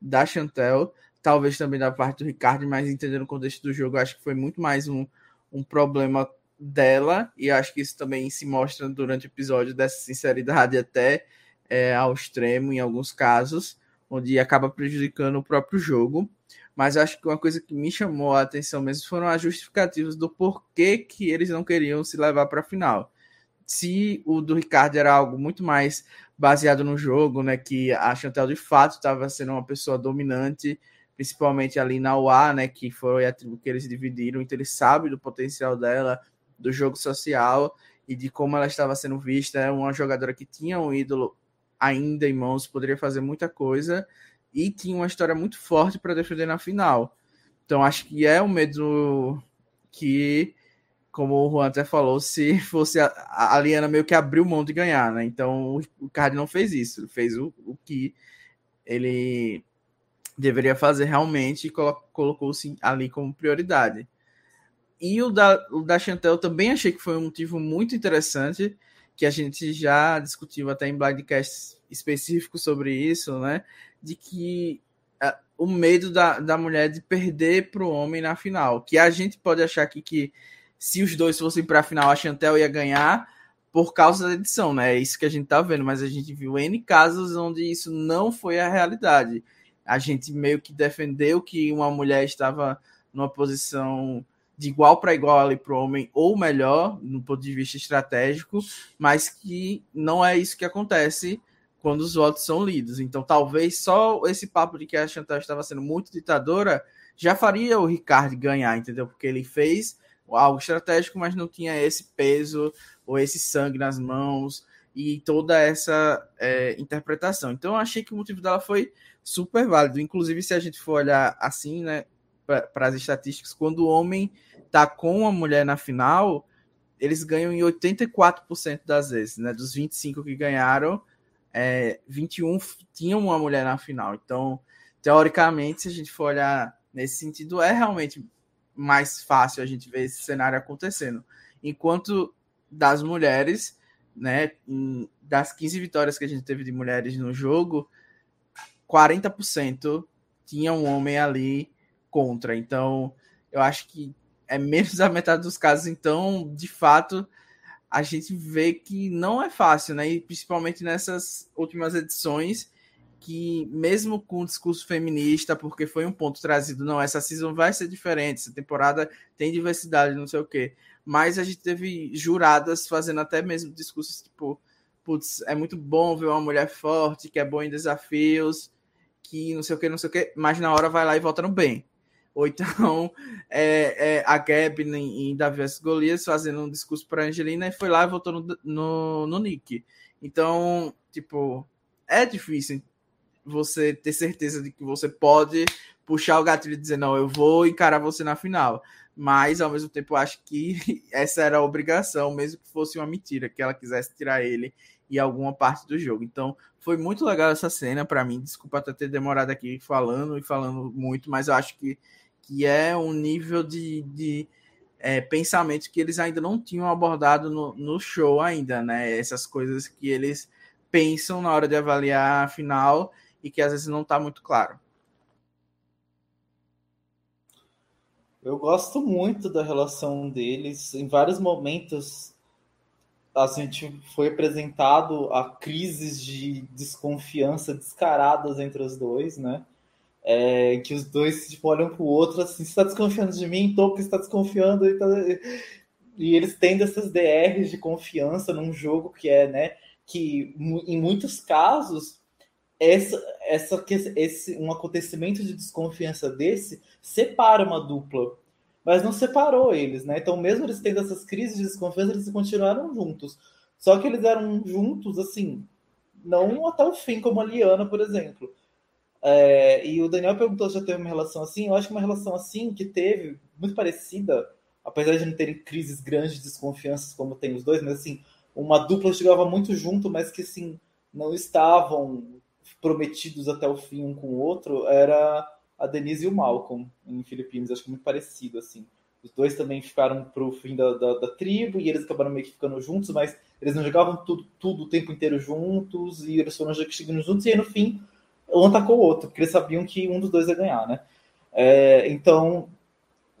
da Chantel, talvez também da parte do Ricardo, mas entendendo o contexto do jogo, acho que foi muito mais um, um problema dela e acho que isso também se mostra durante o episódio dessa sinceridade até é, ao extremo em alguns casos, onde acaba prejudicando o próprio jogo mas acho que uma coisa que me chamou a atenção mesmo foram as justificativas do porquê que eles não queriam se levar para a final. Se o do Ricardo era algo muito mais baseado no jogo, né, que a Chantel de fato estava sendo uma pessoa dominante, principalmente ali na UA, né, que foi a tribo que eles dividiram, então ele sabe do potencial dela, do jogo social e de como ela estava sendo vista, é uma jogadora que tinha um ídolo ainda em mãos, poderia fazer muita coisa, e tinha uma história muito forte para defender na final. Então acho que é um medo que, como o Juan até falou, se fosse a, a Liana meio que abriu mão de ganhar, né? Então o, o Card não fez isso, ele fez o, o que ele deveria fazer realmente e colocou-se ali como prioridade. E o da, o da Chantel também achei que foi um motivo muito interessante, que a gente já discutiu até em blindcast específico sobre isso, né? De que uh, o medo da, da mulher de perder para o homem na final. Que a gente pode achar aqui que se os dois fossem para a final, a Chantel ia ganhar por causa da edição, né? É isso que a gente tá vendo, mas a gente viu N casos onde isso não foi a realidade. A gente meio que defendeu que uma mulher estava numa posição de igual para igual ali para o homem, ou melhor, no ponto de vista estratégico, mas que não é isso que acontece quando os votos são lidos. Então, talvez só esse papo de que a Chantal estava sendo muito ditadora já faria o Ricardo ganhar, entendeu? Porque ele fez algo estratégico, mas não tinha esse peso ou esse sangue nas mãos e toda essa é, interpretação. Então, eu achei que o motivo dela foi super válido. Inclusive, se a gente for olhar assim, né, para as estatísticas, quando o homem tá com a mulher na final, eles ganham em 84% das vezes, né? Dos 25 que ganharam, é, 21 tinha uma mulher na final. Então, teoricamente, se a gente for olhar nesse sentido, é realmente mais fácil a gente ver esse cenário acontecendo. Enquanto das mulheres, né, das 15 vitórias que a gente teve de mulheres no jogo, 40% tinha um homem ali contra. Então, eu acho que é menos da metade dos casos. Então, de fato, a gente vê que não é fácil, né? E principalmente nessas últimas edições, que mesmo com o discurso feminista, porque foi um ponto trazido, não, essa season vai ser diferente, essa temporada tem diversidade, não sei o quê. Mas a gente teve juradas fazendo até mesmo discursos tipo, putz, é muito bom ver uma mulher forte, que é boa em desafios, que não sei o que, não sei o que, mas na hora vai lá e volta no bem. Ou então é, é, a Gabi em, em Davi Golias fazendo um discurso para Angelina e foi lá e voltou no, no, no Nick. Então, tipo, é difícil você ter certeza de que você pode puxar o gatilho e dizer, não, eu vou encarar você na final. Mas, ao mesmo tempo, eu acho que essa era a obrigação, mesmo que fosse uma mentira, que ela quisesse tirar ele em alguma parte do jogo. Então, foi muito legal essa cena para mim. Desculpa até ter demorado aqui falando e falando muito, mas eu acho que, que é um nível de, de é, pensamento que eles ainda não tinham abordado no, no show ainda, né? Essas coisas que eles pensam na hora de avaliar a final e que às vezes não está muito claro. Eu gosto muito da relação deles. Em vários momentos a gente foi apresentado a crises de desconfiança descaradas entre os dois, né? É, que os dois tipo, olham para o outro assim, você está desconfiando de mim? Você está desconfiando. E, tá... e eles têm dessas DRs de confiança num jogo que é, né? Que em muitos casos essa, essa, esse, um acontecimento de desconfiança desse separa uma dupla mas não separou eles, né? Então, mesmo eles tendo essas crises de desconfiança, eles continuaram juntos. Só que eles eram juntos, assim, não até o fim, como a Liana, por exemplo. É, e o Daniel perguntou se já teve uma relação assim. Eu acho que uma relação assim que teve, muito parecida, apesar de não terem crises grandes de desconfianças como tem os dois, mas assim, uma dupla chegava muito junto, mas que assim, não estavam prometidos até o fim um com o outro, era a Denise e o Malcolm em Filipinas. Acho que é muito parecido, assim. Os dois também ficaram pro fim da, da, da, tribo e eles acabaram meio que ficando juntos, mas eles não jogavam tudo, tudo o tempo inteiro juntos e eles foram chegando juntos e aí no fim um atacou o outro, porque eles sabiam que um dos dois ia ganhar, né? É, então,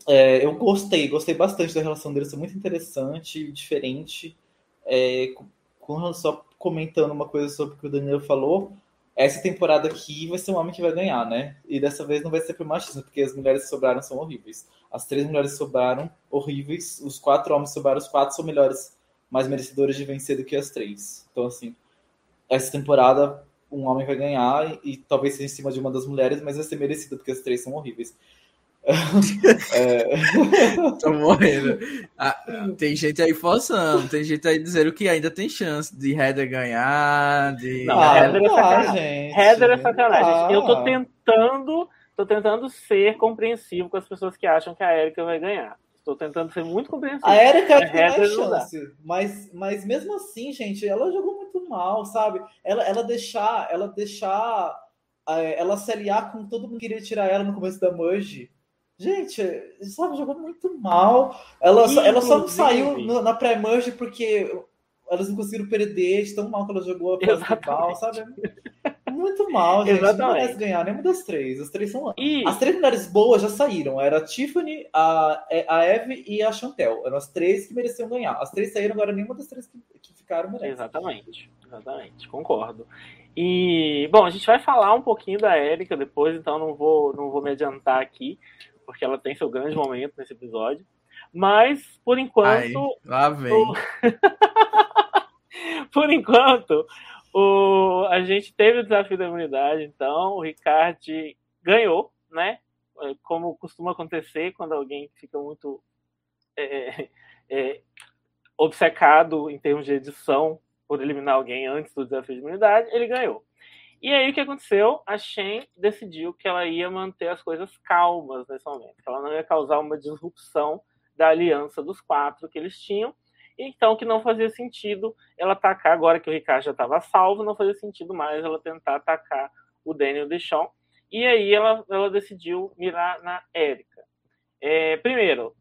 é, eu gostei, gostei bastante da relação deles, é muito interessante, diferente. É, com, só comentando uma coisa sobre o que o Daniel falou, essa temporada aqui vai ser um homem que vai ganhar, né? E dessa vez não vai ser por machismo, porque as mulheres que sobraram são horríveis. As três mulheres sobraram horríveis, os quatro homens sobraram, os quatro são melhores, mais merecedores de vencer do que as três. Então, assim, essa temporada um homem vai ganhar e, e talvez seja em cima de uma das mulheres, mas vai ser merecido, porque as três são horríveis é... Tô morrendo. Ah, tem gente aí forçando, tem gente aí dizendo que ainda tem chance de Heather ganhar. De... Não, ah, Heather é sacanagem. Heather é sacanagem. Ah. Eu tô tentando, tô tentando ser compreensivo com as pessoas que acham que a Erika vai ganhar. Estou tentando ser muito compreensivo. A Erika tem mais chance, mas, mas mesmo assim, gente, ela jogou muito mal, sabe? Ela, ela deixar, ela deixar, é, ela se aliar com todo mundo que queria tirar ela no começo da merge Gente, sabe, jogou muito mal. Ela, só, ela só não saiu na pré-merge porque elas não conseguiram perder de tão mal que ela jogou a mal, sabe? Muito mal, gente. Exatamente. Não merece ganhar nenhuma das três. As três são. E... As três mulheres boas já saíram. Era a Tiffany, a, a Eve e a Chantel. Eram as três que mereciam ganhar. As três saíram, agora nenhuma das três que, que ficaram merece. Exatamente, exatamente, concordo. E, bom, a gente vai falar um pouquinho da Érica depois, então não vou, não vou me adiantar aqui porque ela tem seu grande momento nesse episódio. Mas, por enquanto. Ai, lá vem. O... por enquanto, o... a gente teve o desafio da imunidade, então o Ricardo ganhou, né? É, como costuma acontecer quando alguém fica muito é, é, obcecado em termos de edição por eliminar alguém antes do desafio de imunidade, ele ganhou. E aí o que aconteceu? A Shen decidiu que ela ia manter as coisas calmas nesse momento, que ela não ia causar uma disrupção da aliança dos quatro que eles tinham. Então, que não fazia sentido ela atacar, agora que o Ricardo já estava salvo, não fazia sentido mais ela tentar atacar o Daniel Deschamps. E aí ela, ela decidiu mirar na Érica. É, primeiro,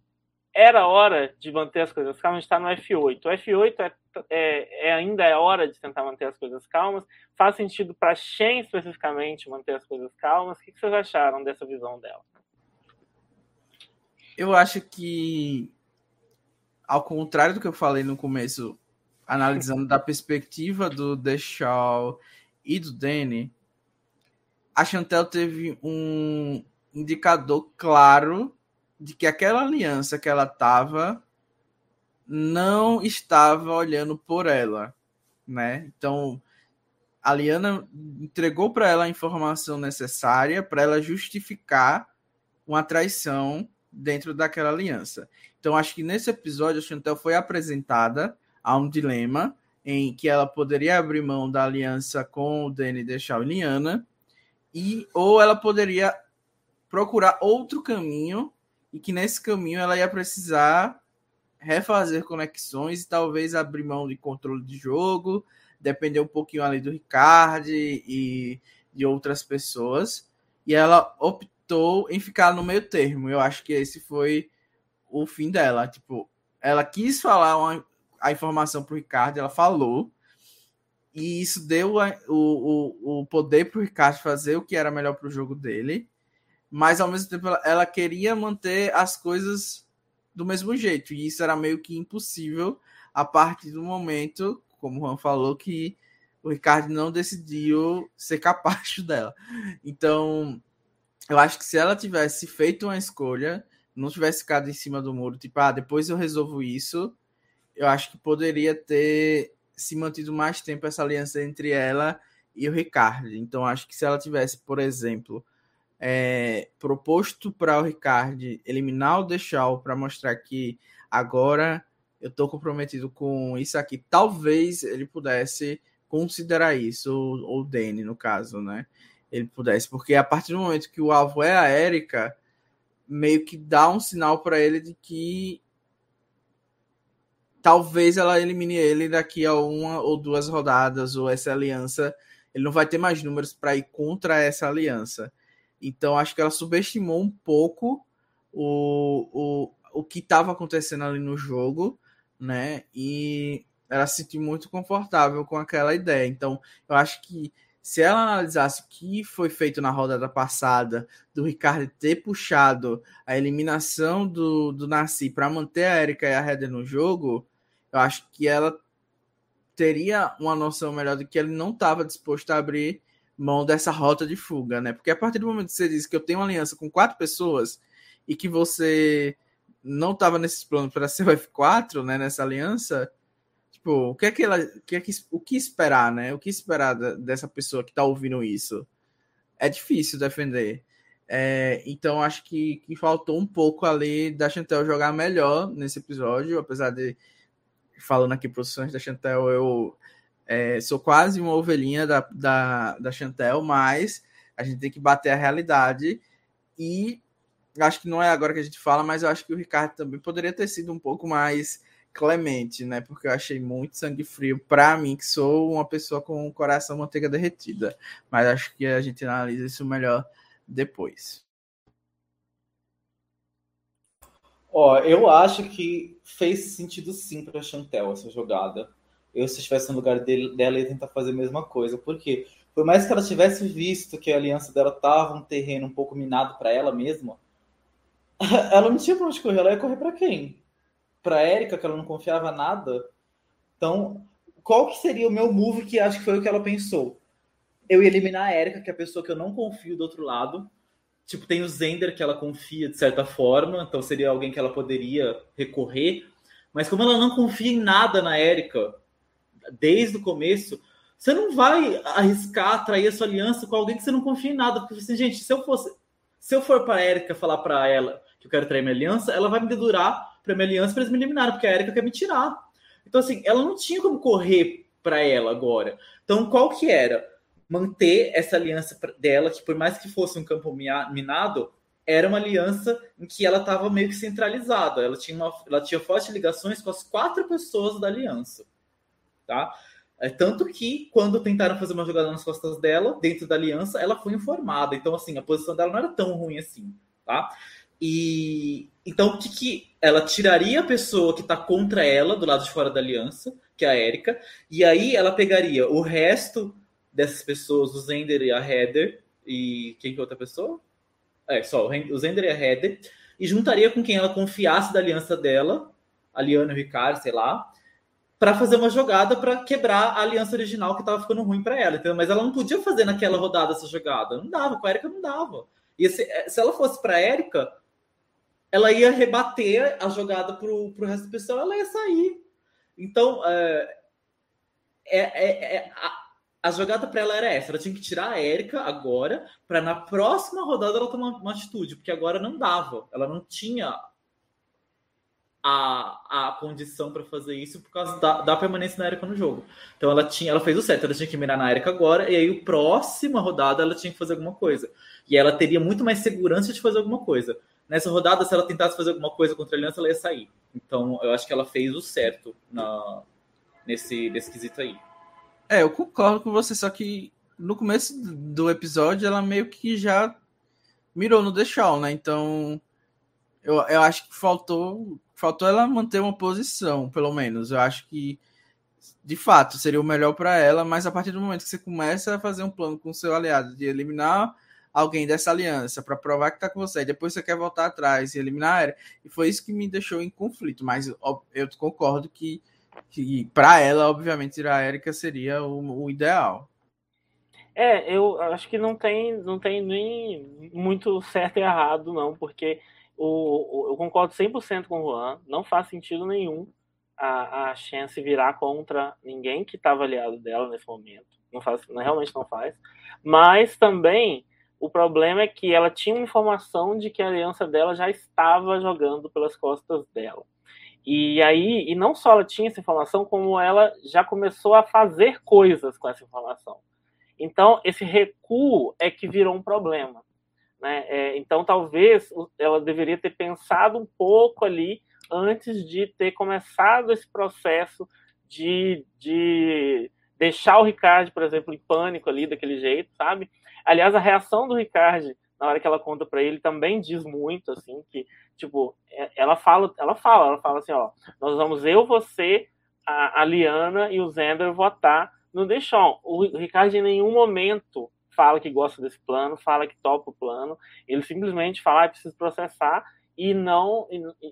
era hora de manter as coisas calmas, a gente está no F8. O F8 é, é, é, ainda é hora de tentar manter as coisas calmas. Faz sentido para Shen especificamente manter as coisas calmas. O que vocês acharam dessa visão dela? Eu acho que, ao contrário do que eu falei no começo, analisando da perspectiva do Deschal e do Danny, a Chantel teve um indicador claro de que aquela aliança que ela estava não estava olhando por ela, né? Então, a Liana entregou para ela a informação necessária para ela justificar uma traição dentro daquela aliança. Então, acho que nesse episódio a Chantel foi apresentada a um dilema em que ela poderia abrir mão da aliança com o Danny deixar a Liana e ou ela poderia procurar outro caminho e que nesse caminho ela ia precisar refazer conexões e talvez abrir mão de controle de jogo, depender um pouquinho ali do Ricardo e de outras pessoas. E ela optou em ficar no meio termo. Eu acho que esse foi o fim dela. Tipo, ela quis falar uma, a informação para o Ricardo, ela falou. E isso deu a, o, o, o poder para o Ricardo fazer o que era melhor para o jogo dele mas ao mesmo tempo ela, ela, queria manter as coisas do mesmo jeito, e isso era meio que impossível a partir do momento, como o Juan falou, que o Ricardo não decidiu ser capaz dela. Então, eu acho que se ela tivesse feito uma escolha, não tivesse ficado em cima do muro, tipo, ah, depois eu resolvo isso, eu acho que poderia ter se mantido mais tempo essa aliança entre ela e o Ricardo. Então, acho que se ela tivesse, por exemplo, é, proposto para o Ricardo eliminar o Deixal para mostrar que agora eu estou comprometido com isso aqui. Talvez ele pudesse considerar isso, ou, o Danny, no caso, né? Ele pudesse, porque a partir do momento que o alvo é a Erika, meio que dá um sinal para ele de que talvez ela elimine ele daqui a uma ou duas rodadas, ou essa aliança. Ele não vai ter mais números para ir contra essa aliança. Então, acho que ela subestimou um pouco o, o, o que estava acontecendo ali no jogo, né? E ela se sentiu muito confortável com aquela ideia. Então, eu acho que se ela analisasse o que foi feito na rodada passada, do Ricardo ter puxado a eliminação do, do Nasci para manter a Erika e a Heather no jogo, eu acho que ela teria uma noção melhor de que ele não estava disposto a abrir mão dessa rota de fuga, né? Porque a partir do momento que você diz que eu tenho uma aliança com quatro pessoas e que você não estava nesses planos para ser o F4, né? Nessa aliança, tipo, o que é que ela, o que, é que, o que esperar, né? O que esperar dessa pessoa que está ouvindo isso? É difícil defender. É, então acho que, que faltou um pouco ali da Chantel jogar melhor nesse episódio, apesar de falando aqui profissões da Chantel, eu é, sou quase uma ovelhinha da, da, da Chantel, mas a gente tem que bater a realidade. E acho que não é agora que a gente fala, mas eu acho que o Ricardo também poderia ter sido um pouco mais clemente, né? Porque eu achei muito sangue frio para mim, que sou uma pessoa com o coração manteiga derretida. Mas acho que a gente analisa isso melhor depois. Ó, eu acho que fez sentido sim para Chantel essa jogada eu, se estivesse no lugar dele, dela, ia tentar fazer a mesma coisa. Porque, por mais que ela tivesse visto que a aliança dela estava um terreno um pouco minado para ela mesma, ela não tinha para onde correr. Ela ia correr para quem? Para Érica, que ela não confiava nada. Então, qual que seria o meu move que acho que foi o que ela pensou? Eu ia eliminar a Érica, que é a pessoa que eu não confio do outro lado. Tipo, tem o Zender, que ela confia de certa forma, então seria alguém que ela poderia recorrer. Mas como ela não confia em nada na Érica, desde o começo, você não vai arriscar atrair a sua aliança com alguém que você não confia em nada. Porque assim, gente, se eu fosse. Se eu for para Erika falar para ela que eu quero trair minha aliança, ela vai me dedurar para minha aliança para eles me eliminarem, porque a Erika quer me tirar. Então, assim, ela não tinha como correr para ela agora. Então, qual que era? Manter essa aliança dela, que por mais que fosse um campo minado, era uma aliança em que ela estava meio que centralizada. Ela tinha, uma, ela tinha fortes ligações com as quatro pessoas da aliança. Tá? É, tanto que, quando tentaram fazer uma jogada nas costas dela, dentro da aliança, ela foi informada. Então, assim, a posição dela não era tão ruim assim. Tá? E então, o que, que ela tiraria a pessoa que está contra ela, do lado de fora da aliança, que é a Erika, e aí ela pegaria o resto dessas pessoas, o Zender e a Heather, e quem que é outra pessoa? É, só o Zender e a Heather, e juntaria com quem ela confiasse da aliança dela, a Liana e o Ricardo, sei lá, para fazer uma jogada para quebrar a aliança original que estava ficando ruim para ela, entendeu? Mas ela não podia fazer naquela rodada essa jogada, não dava, com a Erika não dava. E se, se ela fosse para Erika, ela ia rebater a jogada pro, pro resto do pessoal, ela ia sair. Então, é, é, é, é a, a, jogada para ela era essa. Ela tinha que tirar a Érica agora, para na próxima rodada ela tomar uma atitude, porque agora não dava. Ela não tinha a, a condição para fazer isso por causa da, da permanência da Erika no jogo. Então ela tinha, ela fez o certo, ela tinha que mirar na Erika agora, e aí o próxima rodada ela tinha que fazer alguma coisa. E ela teria muito mais segurança de fazer alguma coisa nessa rodada, se ela tentasse fazer alguma coisa contra a Aliança, ela ia sair. Então, eu acho que ela fez o certo na, nesse, nesse quesito aí. É, eu concordo com você, só que no começo do episódio ela meio que já mirou no The né? Então, eu, eu acho que faltou, faltou ela manter uma posição, pelo menos. Eu acho que, de fato, seria o melhor para ela, mas a partir do momento que você começa a fazer um plano com o seu aliado de eliminar alguém dessa aliança para provar que tá com você, depois você quer voltar atrás e eliminar a era. E foi isso que me deixou em conflito. Mas eu concordo que, que para ela, obviamente, tirar a Erika seria o, o, ideal. É, eu acho que não tem, não tem nem muito certo e errado, não, porque o, o eu concordo 100% com o Juan, não faz sentido nenhum a, a chance virar contra ninguém que estava aliado dela nesse momento. Não faz, realmente não faz. Mas também o problema é que ela tinha uma informação de que a aliança dela já estava jogando pelas costas dela. E aí, e não só ela tinha essa informação, como ela já começou a fazer coisas com essa informação. Então, esse recuo é que virou um problema. Né? É, então, talvez ela deveria ter pensado um pouco ali antes de ter começado esse processo de, de deixar o Ricardo, por exemplo, em pânico ali daquele jeito, sabe? Aliás, a reação do Ricardo na hora que ela conta para ele também diz muito assim que tipo é, ela fala ela fala ela fala assim ó nós vamos eu você a, a Liana e o Zender votar no Deixon o Ricardo em nenhum momento fala que gosta desse plano fala que topa o plano. Ele simplesmente fala ah, preciso processar. E não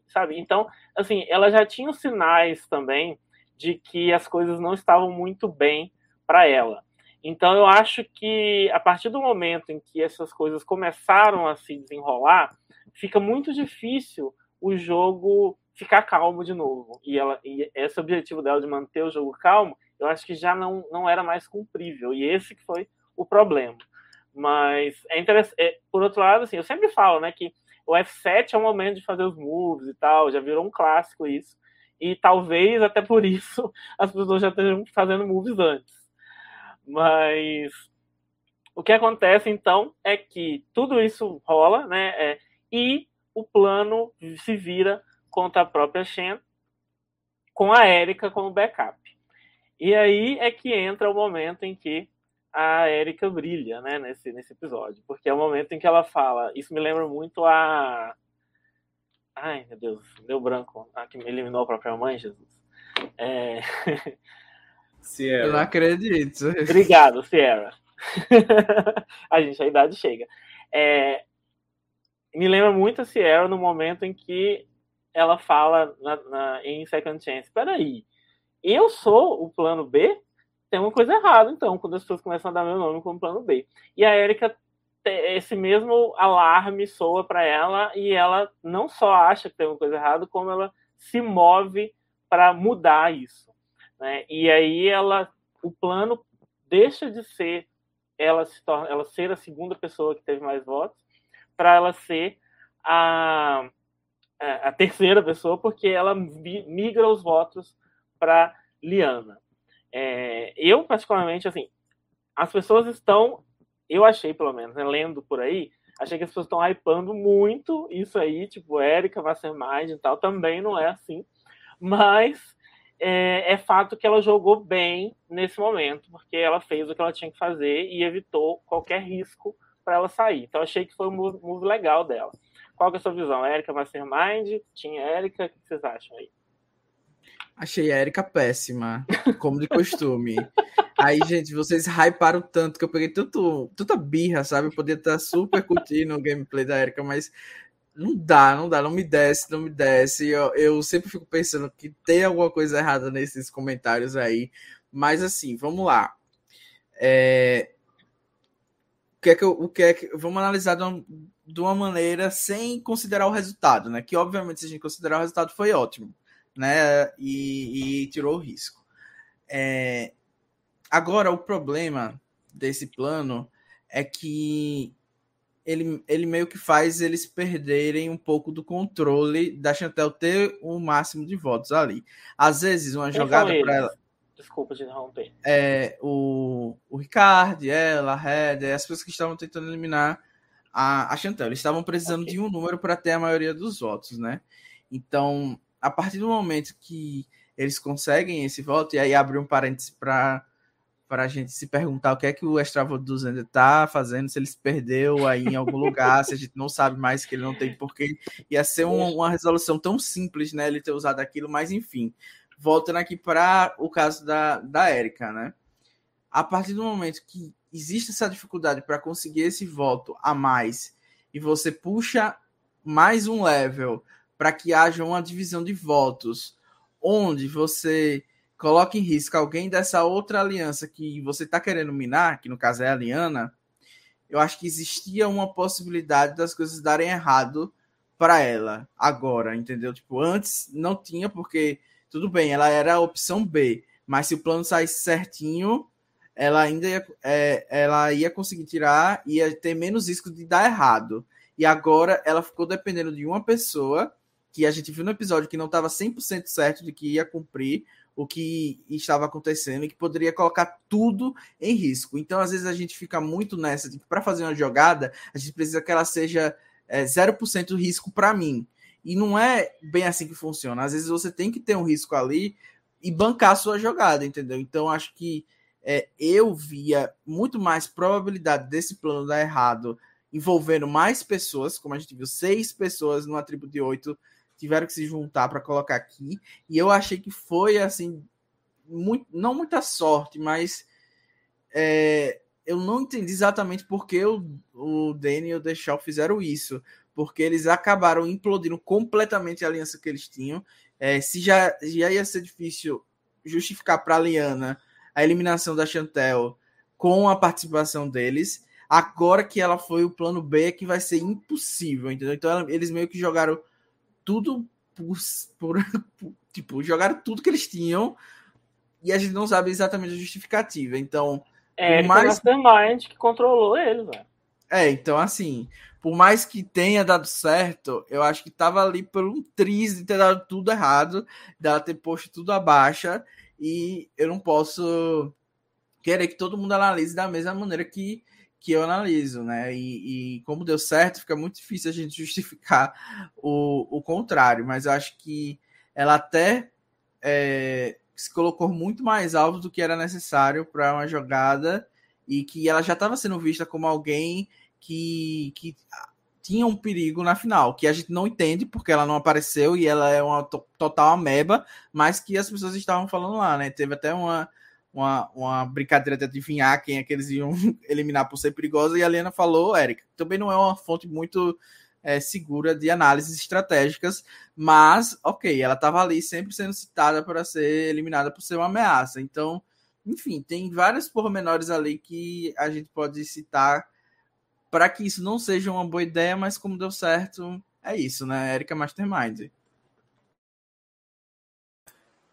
sabe então assim ela já tinha os sinais também de que as coisas não estavam muito bem para ela então eu acho que a partir do momento em que essas coisas começaram a se desenrolar, fica muito difícil o jogo ficar calmo de novo. E, ela, e esse objetivo dela de manter o jogo calmo, eu acho que já não, não era mais cumprível. E esse que foi o problema. Mas é interessante. É, por outro lado, assim, eu sempre falo, né, que o F7 é o momento de fazer os moves e tal, já virou um clássico isso. E talvez até por isso as pessoas já estejam fazendo moves antes. Mas o que acontece então é que tudo isso rola, né? É, e o plano se vira contra a própria Shen, com a Erika como backup. E aí é que entra o momento em que a Erika brilha, né, nesse, nesse episódio. Porque é o momento em que ela fala. Isso me lembra muito a. Ai, meu Deus, deu branco. A que me eliminou a própria mãe, Jesus. É... Sierra. Eu não acredito. Obrigado, Sierra. a gente, a idade chega. É, me lembra muito a Sierra no momento em que ela fala na, na, em Second Chance: peraí, eu sou o plano B? Tem uma coisa errada, então, quando as pessoas começam a dar meu nome como plano B. E a Erika, esse mesmo alarme soa para ela e ela não só acha que tem uma coisa errada, como ela se move para mudar isso. Né? E aí ela, o plano deixa de ser ela se torna, ela ser a segunda pessoa que teve mais votos, para ela ser a, a terceira pessoa, porque ela migra os votos para Liana. É, eu, particularmente, assim, as pessoas estão, eu achei pelo menos, né, lendo por aí, Achei que as pessoas estão hypando muito isso aí, tipo, Erika, Mastermind e tal, também não é assim. Mas é, é, fato que ela jogou bem nesse momento, porque ela fez o que ela tinha que fazer e evitou qualquer risco para ela sair. Então achei que foi um move, move legal dela. Qual é a sua visão? Erika Mastermind? Tinha Erika? O que vocês acham aí? Achei a Erika péssima, como de costume. Aí, gente, vocês hyparam tanto que eu peguei tanto, tanta birra, sabe? Eu estar super curtindo o gameplay da Erika, mas não dá, não dá, não me desce, não me desce. Eu, eu sempre fico pensando que tem alguma coisa errada nesses comentários aí. Mas assim, vamos lá. É... O que é que, eu, o que, é que vamos analisar de uma, de uma maneira sem considerar o resultado, né? Que obviamente, se a gente considerar o resultado, foi ótimo né? E, e tirou o risco. É, agora, o problema desse plano é que ele, ele meio que faz eles perderem um pouco do controle da Chantel ter o máximo de votos ali. Às vezes, uma Quem jogada para ela. Desculpa te interromper. É, o, o Ricardo, ela, a Red, as pessoas que estavam tentando eliminar a, a Chantel. Eles estavam precisando okay. de um número para ter a maioria dos votos, né? Então, a partir do momento que eles conseguem esse voto, e aí abre um parêntese para para a gente se perguntar o que é que o Extravoto 200 está fazendo, se ele se perdeu aí em algum lugar, se a gente não sabe mais que ele não tem porquê. Ia ser um, uma resolução tão simples, né? Ele ter usado aquilo, mas enfim. Voltando aqui para o caso da, da Érica, né? A partir do momento que existe essa dificuldade para conseguir esse voto a mais e você puxa mais um level para que haja uma divisão de votos, onde você coloca em risco alguém dessa outra aliança que você está querendo minar, que no caso é a Liana, eu acho que existia uma possibilidade das coisas darem errado para ela agora, entendeu? Tipo, antes não tinha, porque tudo bem, ela era a opção B, mas se o plano saísse certinho, ela ainda ia, é, ela ia conseguir tirar, ia ter menos risco de dar errado. E agora ela ficou dependendo de uma pessoa que a gente viu no episódio que não estava 100% certo de que ia cumprir o que estava acontecendo e que poderia colocar tudo em risco. Então, às vezes, a gente fica muito nessa de que para fazer uma jogada, a gente precisa que ela seja é, 0% risco para mim. E não é bem assim que funciona. Às vezes, você tem que ter um risco ali e bancar a sua jogada, entendeu? Então, acho que é, eu via muito mais probabilidade desse plano dar errado envolvendo mais pessoas, como a gente viu, seis pessoas numa tribo de oito tiveram que se juntar para colocar aqui. E eu achei que foi assim, muito, não muita sorte, mas é, eu não entendi exatamente por que o, o Danny e o Deschal fizeram isso. Porque eles acabaram implodindo completamente a aliança que eles tinham. É, se já, já ia ser difícil justificar para a Liana a eliminação da Chantel com a participação deles, agora que ela foi o plano B, é que vai ser impossível, entendeu? Então eles meio que jogaram tudo por, por, por, tipo, jogaram tudo que eles tinham e a gente não sabe exatamente a justificativa. Então, é, por mais Mastermind que controlou ele, velho. É, então assim, por mais que tenha dado certo, eu acho que tava ali por um triz de ter dado tudo errado, dela ter posto tudo abaixo, e eu não posso querer que todo mundo analise da mesma maneira que que eu analiso, né? E, e, como deu certo, fica muito difícil a gente justificar o, o contrário, mas eu acho que ela até é, se colocou muito mais alto do que era necessário para uma jogada e que ela já estava sendo vista como alguém que, que tinha um perigo na final, que a gente não entende porque ela não apareceu e ela é uma total ameba, mas que as pessoas estavam falando lá, né? Teve até uma uma, uma brincadeira de adivinhar quem é que eles iam eliminar por ser perigosa, e a Lena falou, Érica, também não é uma fonte muito é, segura de análises estratégicas, mas, ok, ela estava ali sempre sendo citada para ser eliminada por ser uma ameaça. Então, enfim, tem vários pormenores ali que a gente pode citar para que isso não seja uma boa ideia, mas como deu certo, é isso, né? Erika Mastermind.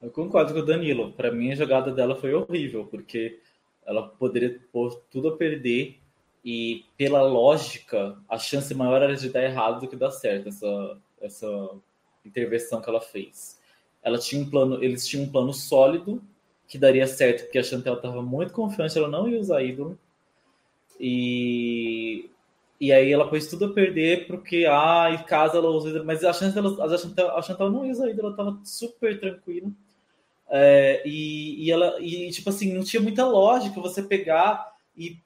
Eu concordo com o Danilo. Para mim, a jogada dela foi horrível, porque ela poderia pôr tudo a perder e, pela lógica, a chance maior era de dar errado do que dar certo essa, essa intervenção que ela fez. Ela tinha um plano, eles tinham um plano sólido que daria certo, porque a Chantel estava muito confiante, ela não ia usar ídolo. E E aí ela pôs tudo a perder porque, ah, em casa ela usa mas a chance dela, a Chantal, a Chantal não usa ainda, ela tava super tranquila. É, e, e ela, e tipo assim, não tinha muita lógica você pegar e.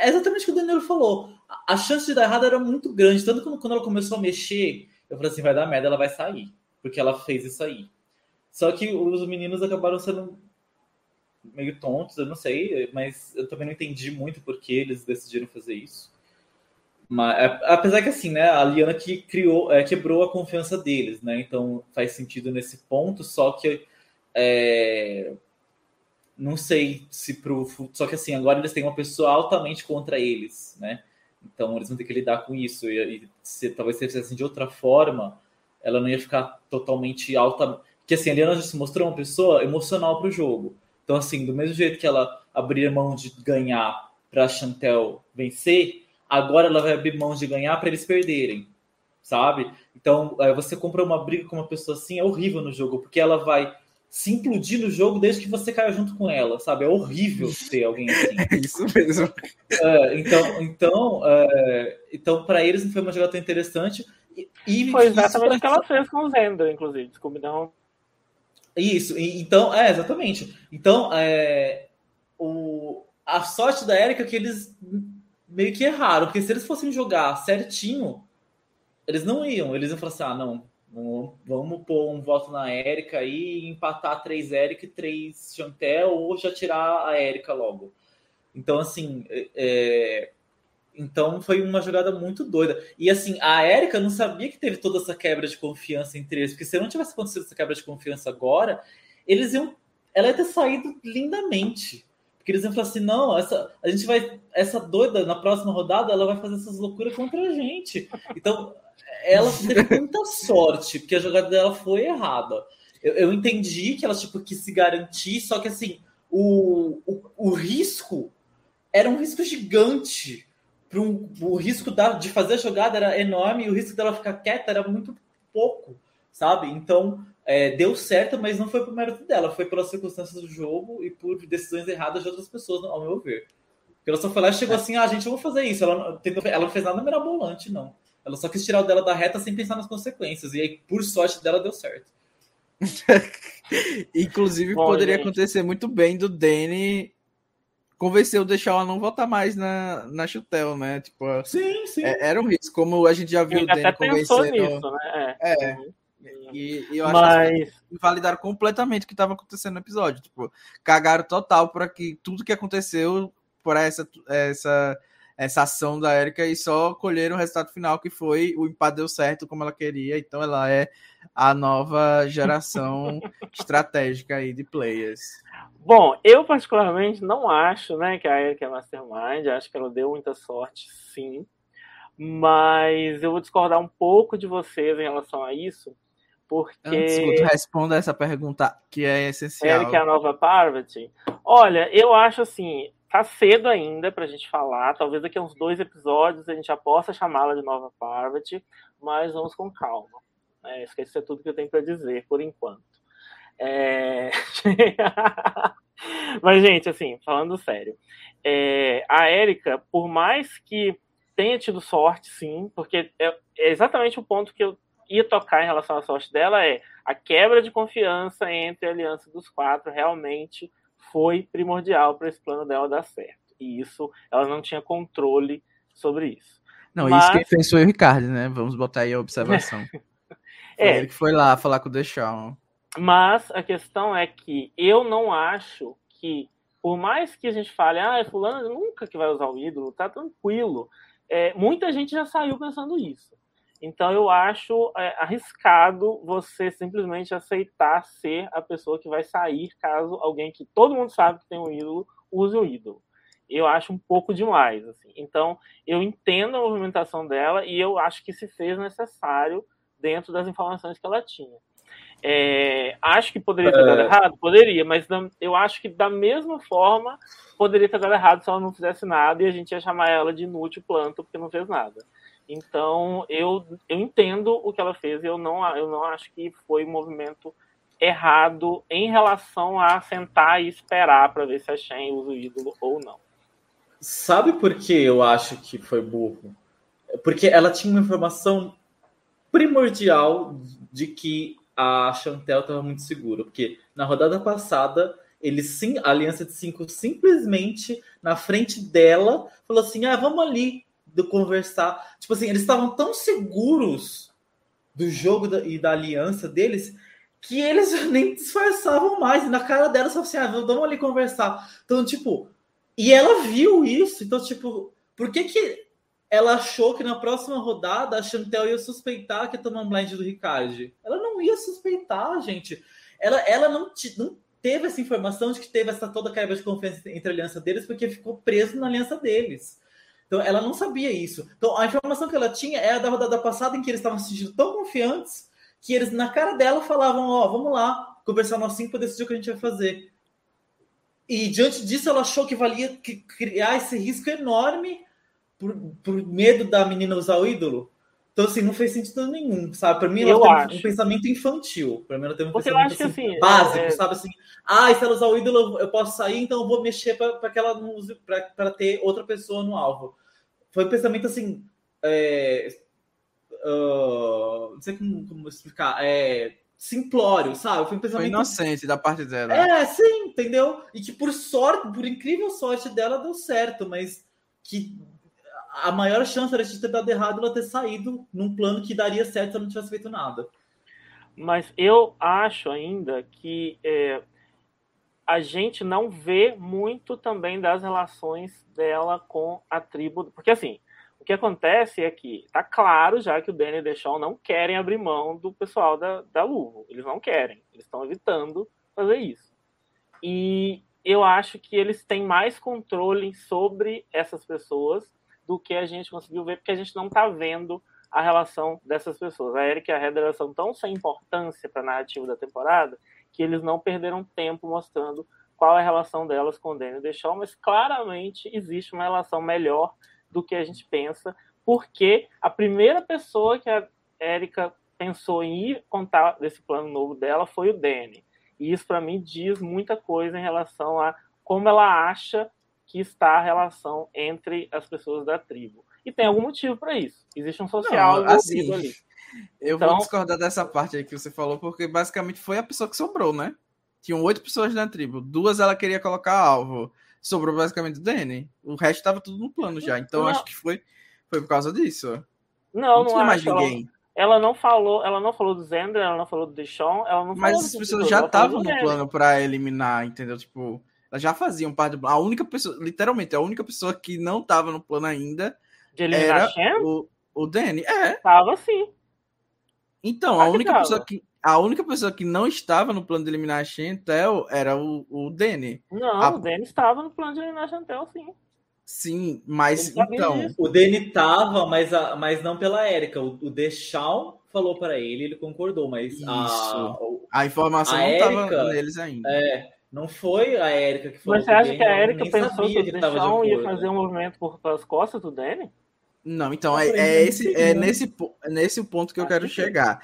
É exatamente o que o Danilo falou. A chance de dar errado era muito grande. Tanto que quando ela começou a mexer, eu falei assim: vai dar merda, ela vai sair. Porque ela fez isso aí. Só que os meninos acabaram sendo meio tontos, eu não sei, mas eu também não entendi muito por que eles decidiram fazer isso. Mas, é, apesar que assim, né, a Liana que criou, é, quebrou a confiança deles, né? Então faz sentido nesse ponto, só que é, não sei se pro só que assim, agora eles têm uma pessoa altamente contra eles, né? Então eles vão ter que lidar com isso e, e se talvez se fizessem de outra forma, ela não ia ficar totalmente alta, porque assim, a Liana já se mostrou uma pessoa emocional para o jogo. Então assim, do mesmo jeito que ela abria mão de ganhar para Chantel vencer, agora ela vai abrir mão de ganhar para eles perderem, sabe? Então, é, você comprar uma briga com uma pessoa assim é horrível no jogo, porque ela vai se implodir no jogo desde que você caia junto com ela, sabe? É horrível ter alguém assim. É isso mesmo. É, então, então, é, então para eles não foi uma jogada tão interessante. E, e foi exatamente o que ela fez com o Zender, inclusive. Desculpe, não. Isso, então, é, exatamente. Então, é, o, a sorte da Erika é que eles meio que erraram, porque se eles fossem jogar certinho, eles não iam. Eles iam falar assim: ah, não, vamos pôr um voto na Érica e empatar três Érica e três Chantel, ou já tirar a Érica logo. Então, assim, é, é, então foi uma jogada muito doida. E assim, a Érica não sabia que teve toda essa quebra de confiança entre eles, porque se não tivesse acontecido essa quebra de confiança agora, eles iam. Ela ia ter saído lindamente. Porque eles iam falar assim: não, essa, a gente vai. Essa doida, na próxima rodada, ela vai fazer essas loucuras contra a gente. Então, ela teve muita sorte, porque a jogada dela foi errada. Eu, eu entendi que ela tipo, quis se garantir, só que assim, o, o, o risco era um risco gigante. Um, o risco da, de fazer a jogada era enorme e o risco dela ficar quieta era muito pouco, sabe? Então, é, deu certo, mas não foi por mérito dela, foi pelas circunstâncias do jogo e por decisões erradas de outras pessoas, ao meu ver. Porque ela só foi lá e chegou assim, ah, gente, eu vou fazer isso. Ela, tentou, ela não fez nada mirabolante, não. Ela só quis tirar o dela da reta sem pensar nas consequências. E aí, por sorte dela, deu certo. Inclusive, Bom, poderia gente. acontecer muito bem do Danny convencer o deixar ela não votar mais na, na Chutel, né? Tipo, sim, sim. É, era um risco, como a gente já viu o Danny convencendo. Nisso, né? É. é. E, e eu acho Mas... que invalidaram completamente o que estava acontecendo no episódio. Tipo, cagaram total para que tudo que aconteceu por essa, essa, essa ação da Erika e só colheram o resultado final, que foi o empate deu certo como ela queria. Então ela é a nova geração estratégica aí de players. Bom, eu particularmente não acho né, que a Erika é Mastermind, acho que ela deu muita sorte, sim. Mas eu vou discordar um pouco de vocês em relação a isso, porque. Antes que tu responda essa pergunta que é essencial. Eric é a nova Parvati. Olha, eu acho assim, tá cedo ainda pra gente falar. Talvez daqui a uns dois episódios a gente já possa chamá-la de nova Parvati, mas vamos com calma. É, isso é tudo que eu tenho para dizer por enquanto. É... mas, gente, assim, falando sério, é, a Érica, por mais que tenha tido sorte, sim, porque é, é exatamente o ponto que eu ia tocar em relação à sorte dela é a quebra de confiança entre a aliança dos quatro realmente foi primordial para esse plano dela dar certo. E isso, ela não tinha controle sobre isso. Não, Mas... isso quem fez foi o Ricardo, né? Vamos botar aí a observação. é. ele que foi lá falar com o Deixão. Mas a questão é que eu não acho que, por mais que a gente fale, ah, fulano nunca que vai usar o ídolo, tá tranquilo. É, muita gente já saiu pensando isso. Então eu acho é, arriscado você simplesmente aceitar ser a pessoa que vai sair caso alguém que todo mundo sabe que tem um ídolo use o ídolo. Eu acho um pouco demais. Assim. Então eu entendo a movimentação dela e eu acho que se fez necessário dentro das informações que ela tinha. É, acho que poderia ter dado é... errado? Poderia, mas eu acho que da mesma forma poderia ter dado errado se ela não fizesse nada e a gente ia chamar ela de inútil planta porque não fez nada. Então, eu, eu entendo o que ela fez eu não, eu não acho que foi um movimento errado em relação a sentar e esperar para ver se a Shen usa o ídolo ou não. Sabe por que eu acho que foi burro? Porque ela tinha uma informação primordial de que a Chantel estava muito segura. Porque na rodada passada, eles sim, a Aliança de Cinco simplesmente na frente dela falou assim: ah, vamos ali do conversar. Tipo assim, eles estavam tão seguros do jogo da, e da aliança deles que eles nem disfarçavam mais. E na cara dela, só assim, ah, vamos ali conversar. Então, tipo, e ela viu isso. Então, tipo, por que que ela achou que na próxima rodada a Chantel ia suspeitar que ia tomar um blind do Ricardo? Ela não ia suspeitar, gente. Ela, ela não, não teve essa informação de que teve essa toda quebra de confiança entre a aliança deles porque ficou preso na aliança deles. Então ela não sabia isso. Então a informação que ela tinha era da rodada passada em que eles estavam se sentindo tão confiantes que eles na cara dela falavam: Ó, oh, vamos lá conversar nós cinco para decidir o que a gente vai fazer. E diante disso ela achou que valia criar esse risco enorme por, por medo da menina usar o ídolo. Então, assim, não fez sentido nenhum, sabe? Para mim, ela eu tem acho. um pensamento infantil. Para mim, ela tem um Porque pensamento assim, assim, básico, é... sabe? Assim, ah, se ela usar o ídolo, eu posso sair, então eu vou mexer para que ela não use, para ter outra pessoa no alvo foi um pensamento assim. É, uh, não sei como, como explicar. É, simplório, sabe? Foi um pensamento. Foi inocente da parte dela. É, sim, entendeu? E que por sorte, por incrível sorte dela, deu certo, mas que a maior chance era de ter dado errado ela ter saído num plano que daria certo se ela não tivesse feito nada. Mas eu acho ainda que é, a gente não vê muito também das relações dela com a tribo. Porque assim, o que acontece é que tá claro já que o Danny e Deschamps não querem abrir mão do pessoal da, da Luvo. Eles não querem. Eles estão evitando fazer isso. E eu acho que eles têm mais controle sobre essas pessoas do que a gente conseguiu ver, porque a gente não está vendo a relação dessas pessoas. A Erika e a Heather são tão sem importância para a narrativa da temporada que eles não perderam tempo mostrando qual é a relação delas com o Daniel Deschamps, mas claramente existe uma relação melhor do que a gente pensa, porque a primeira pessoa que a Érica pensou em ir contar desse plano novo dela foi o Danny. E isso, para mim, diz muita coisa em relação a como ela acha que está a relação entre as pessoas da tribo. E tem algum motivo para isso. Existe um social Não, assim, ali. Eu então, vou discordar dessa parte aí que você falou, porque basicamente foi a pessoa que sobrou, né? Tinham oito pessoas na tribo. Duas ela queria colocar alvo. Sobrou basicamente o Danny. O resto estava tudo no plano já. Então não. acho que foi, foi por causa disso. Não, não, tinha mais ninguém. Ela, ela, não falou, ela não falou do Zender, ela não falou do Deshaun, ela não Mas as pessoas já estavam no plano para eliminar, entendeu? Tipo, elas já faziam parte do A única pessoa, literalmente, a única pessoa que não estava no plano ainda de eliminar era o, o Danny. É. Tava sim. Então, a única pessoa que a única pessoa que não estava no plano de eliminar a Chantel era o, o Danny. Não, a... o Danny estava no plano de eliminar a Chantel, sim. Sim, mas então. Disso. O Danny estava, mas, a, mas não pela Érica. O, o Deschal falou para ele, ele concordou, mas Isso. a, a informação a não estava neles ainda. É, não foi a Érica que falou. Mas você acha que a Érica pensou que o Deschal ia fazer um movimento por pelas costas do Danny? Não, então é, é, esse, é nesse, é nesse ponto que eu quero chegar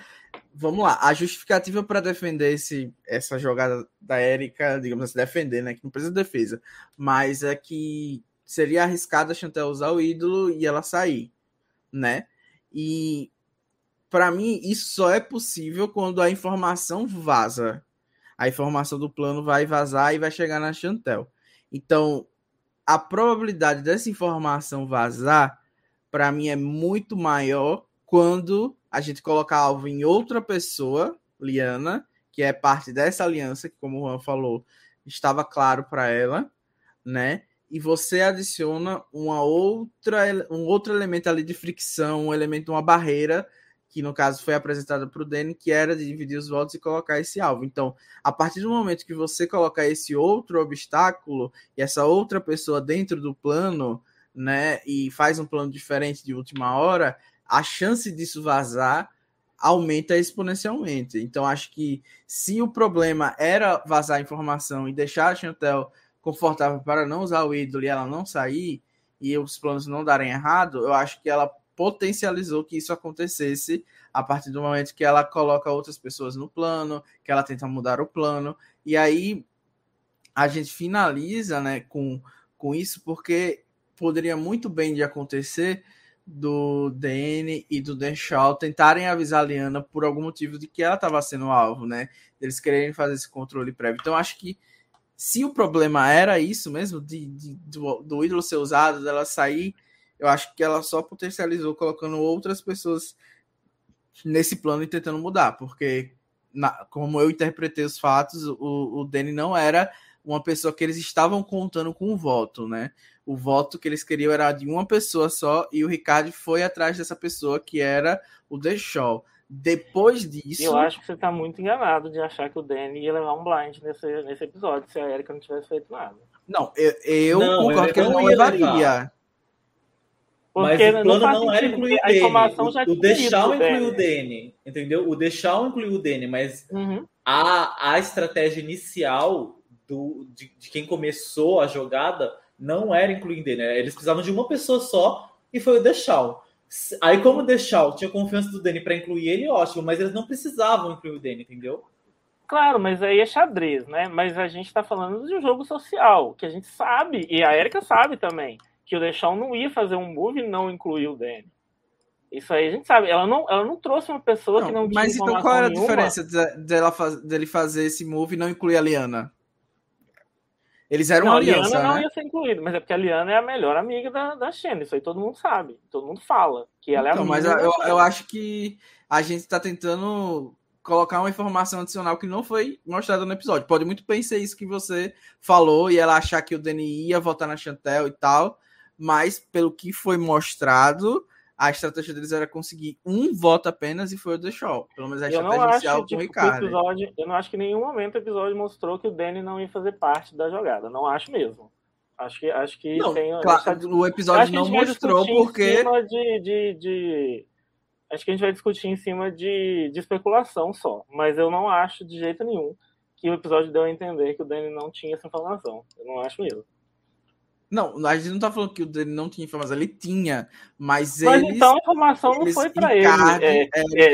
vamos lá, a justificativa para defender esse, essa jogada da Érica, digamos assim, defender, né? Que não precisa de defesa, mas é que seria arriscado a Chantel usar o ídolo e ela sair, né? E para mim isso só é possível quando a informação vaza. A informação do plano vai vazar e vai chegar na Chantel. Então, a probabilidade dessa informação vazar para mim é muito maior quando a gente coloca alvo em outra pessoa, Liana, que é parte dessa aliança, que, como o Juan falou, estava claro para ela, né? E você adiciona uma outra, um outro elemento ali de fricção, um elemento, uma barreira, que no caso foi apresentada para o Danny, que era de dividir os votos e colocar esse alvo. Então, a partir do momento que você colocar esse outro obstáculo e essa outra pessoa dentro do plano, né, e faz um plano diferente de última hora, a chance disso vazar aumenta exponencialmente. Então, acho que se o problema era vazar informação e deixar a Chantel confortável para não usar o ídolo e ela não sair, e os planos não darem errado, eu acho que ela potencializou que isso acontecesse a partir do momento que ela coloca outras pessoas no plano, que ela tenta mudar o plano, e aí a gente finaliza né, com, com isso, porque poderia muito bem de acontecer do DN e do Dan Shaw tentarem avisar a Liana por algum motivo de que ela estava sendo alvo, né? Eles quererem fazer esse controle prévio. Então, acho que se o problema era isso mesmo, de, de do, do, ídolo ser usado, dela sair, eu acho que ela só potencializou colocando outras pessoas nesse plano e tentando mudar, porque na, como eu interpretei os fatos, o, o Danny não era uma pessoa que eles estavam contando com o voto, né? O voto que eles queriam era de uma pessoa só e o Ricardo foi atrás dessa pessoa que era o Shaw. Depois disso. Eu acho que você está muito enganado de achar que o Danny ia levar um blind nesse, nesse episódio se a Erika não tivesse feito nada. Não, eu, eu não, concordo que ele não levaria. Porque Mas o plano não, não era incluir o informação já O Deixal incluiu o Danny, entendeu? O Deixal incluiu o Danny, mas uhum. a, a estratégia inicial do, de, de, quem começou a jogada não era incluir o Danny. Eles precisavam de uma pessoa só e foi o Deixal. Aí, como o Deixal tinha confiança do Danny para incluir ele, ótimo, mas eles não precisavam incluir o Danny, entendeu? Claro, mas aí é xadrez, né? Mas a gente está falando de um jogo social, que a gente sabe, e a Erika sabe também, que o Deixal não ia fazer um move e não incluir o Danny. Isso aí a gente sabe. Ela não, ela não trouxe uma pessoa não, que não tinha Mas então qual era a diferença dela dele fazer esse move e não incluir a Liana? Eles eram não, aliança, a Liana né? não ia ser incluída, mas é porque a Liana é a melhor amiga da, da Shen. Isso aí todo mundo sabe. Todo mundo fala que ela então, é amiga. Mas eu, eu acho que a gente está tentando colocar uma informação adicional que não foi mostrada no episódio. Pode muito bem ser isso que você falou e ela achar que o Danny ia votar na Chantel e tal, mas pelo que foi mostrado, a estratégia deles era conseguir um voto apenas e foi o The Shaw. Pelo menos a eu estratégia inicial com o tipo, Ricardo. Episódio, eu não acho que em nenhum momento o episódio mostrou que o Danny não ia fazer parte da jogada. Não acho mesmo. Acho que, acho que não, tem. Claro, o episódio não mostrou porque. De, de, de, acho que a gente vai discutir em cima de, de especulação só. Mas eu não acho de jeito nenhum que o episódio deu a entender que o Danny não tinha essa informação. Eu não acho mesmo. Não, a gente não tá falando que o dele não tinha informação, ele tinha, mas, mas eles, então a informação não foi para ele. É,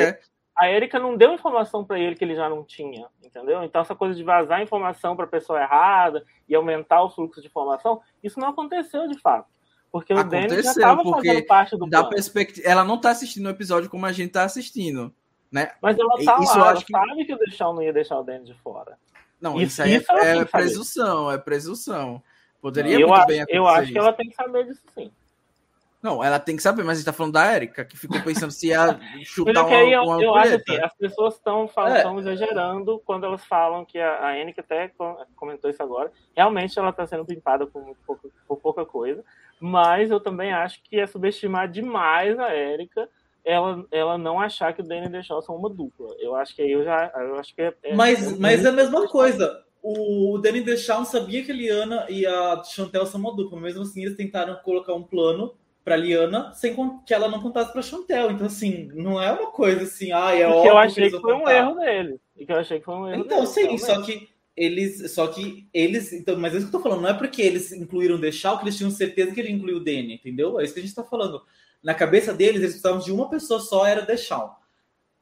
é, a Erika não deu informação para ele que ele já não tinha, entendeu? Então essa coisa de vazar informação para pessoa errada e aumentar o fluxo de informação, isso não aconteceu de fato. Porque o Danny já estava fazendo parte do da perspectiva, ela não tá assistindo o episódio como a gente tá assistindo, né? Mas ela tá isso lá, ela que... sabe que o Deixão não ia deixar o Danny de fora. Não, isso, isso aí isso é, é presunção, é presunção. Poderia eu muito acho, bem acontecer. Eu acho que ela tem que saber disso sim. Não, ela tem que saber, mas a gente tá falando da Erika, que ficou pensando se ia chutar uma, eu, uma eu acho assim, as pessoas estão é. exagerando quando elas falam que a, a Erika até comentou isso agora. Realmente ela está sendo pimpada por, por, por, pouca coisa, mas eu também acho que é subestimar demais a Erika ela, ela não achar que o Danny e o Shaw são uma dupla. Eu acho que aí eu já. Eu acho que é, é mas, é, mas é a mesma coisa o Danny Deschamps sabia que a Liana e a Chantel são uma dupla, mesmo assim eles tentaram colocar um plano para Liana sem que ela não contasse para Chantel. Então assim, não é uma coisa assim, ah, é óbvio. eu achei que, que foi contar. um erro dele. E que eu achei que foi um erro. Então, dele, sim, só que eles, só que eles, então, mas é isso que eu tô falando, não é porque eles incluíram o Deschamps que eles tinham certeza que ele incluiu o Danny, entendeu? É isso que a gente tá falando. Na cabeça deles, eles precisavam de uma pessoa só, era o.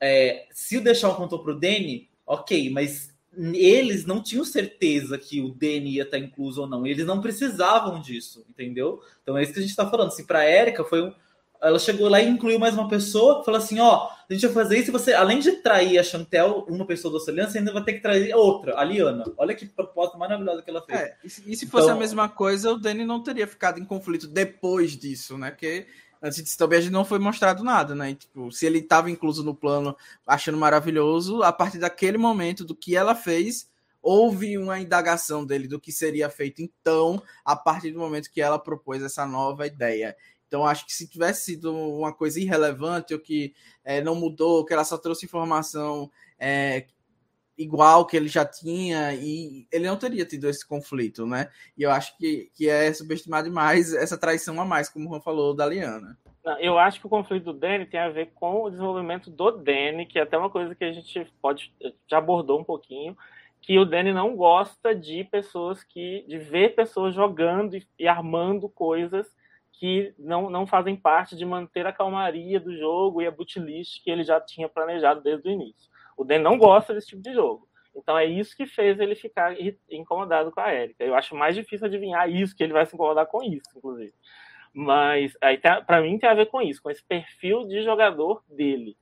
É, se o Deschamps contou pro Danny, ok, mas eles não tinham certeza que o DN ia estar incluso ou não. Eles não precisavam disso, entendeu? Então é isso que a gente está falando. Se para a Érica foi um. Ela chegou lá e incluiu mais uma pessoa, falou assim: ó, a gente vai fazer isso. Você, além de trair a Chantel, uma pessoa da sua aliança, ainda vai ter que trair outra, a Liana. Olha que proposta maravilhosa que ela fez. É, e, se fosse então, a mesma coisa, o Danny não teria ficado em conflito depois disso, né? Porque antes a gente não foi mostrado nada, né? Tipo, se ele estava incluso no plano, achando maravilhoso, a partir daquele momento do que ela fez, houve uma indagação dele do que seria feito então, a partir do momento que ela propôs essa nova ideia. Então, acho que se tivesse sido uma coisa irrelevante ou que é, não mudou, que ela só trouxe informação é, igual que ele já tinha e ele não teria tido esse conflito, né? E eu acho que, que é subestimar demais essa traição a mais, como o Juan falou da Liana. Eu acho que o conflito do Danny tem a ver com o desenvolvimento do Danny, que é até uma coisa que a gente pode já abordou um pouquinho, que o Danny não gosta de pessoas que de ver pessoas jogando e, e armando coisas que não, não fazem parte de manter a calmaria do jogo e a bootlist que ele já tinha planejado desde o início. O Dan não gosta desse tipo de jogo. Então é isso que fez ele ficar incomodado com a Erika. Eu acho mais difícil adivinhar isso, que ele vai se incomodar com isso, inclusive. Mas aí para mim tem a ver com isso, com esse perfil de jogador dele.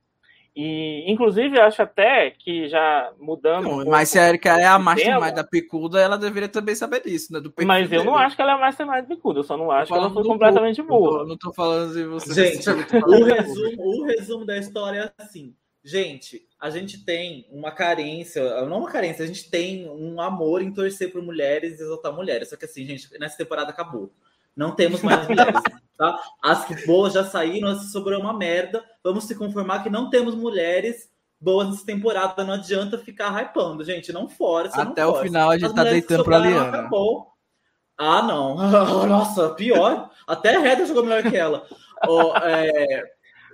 E, inclusive, eu acho até que já mudando. Não, um mas se a Erika é a mastermind da Picuda, ela deveria também saber disso, né? Do mas eu dele. não acho que ela é a mastermind da Picuda, eu só não acho que ela foi completamente burra. Não tô falando de você. Gente, o resumo, o resumo da história é assim. Gente, a gente tem uma carência, não uma carência, a gente tem um amor em torcer por mulheres e exaltar mulheres. Só que assim, gente, nessa temporada acabou. Não temos mais mulheres. Tá? As boas já saíram, as sobrou uma merda. Vamos se conformar que não temos mulheres boas nessa temporada. Não adianta ficar hypando, gente. Não força. Até não o final a gente tá deitando pra Liana. Acabou. Ah, não. Nossa, pior. Até a Reda jogou melhor que ela. Oh, é...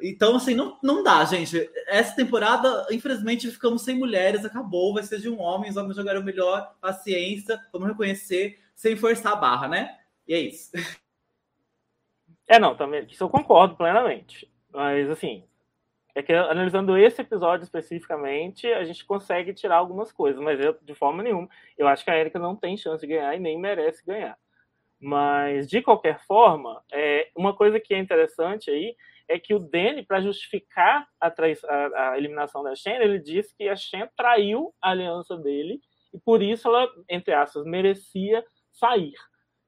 Então, assim, não, não dá, gente. Essa temporada, infelizmente, ficamos sem mulheres, acabou, vai ser de um homem, os homens jogaram melhor, paciência, vamos reconhecer, sem forçar a barra, né? E é isso. É, não, também, isso eu concordo plenamente. Mas, assim, é que analisando esse episódio especificamente, a gente consegue tirar algumas coisas, mas eu, de forma nenhuma, eu acho que a Erika não tem chance de ganhar e nem merece ganhar. Mas, de qualquer forma, é, uma coisa que é interessante aí é que o Danny, para justificar a, a, a, eliminação da Shen, ele disse que a Shen traiu a aliança dele e por isso ela, entre aspas, merecia sair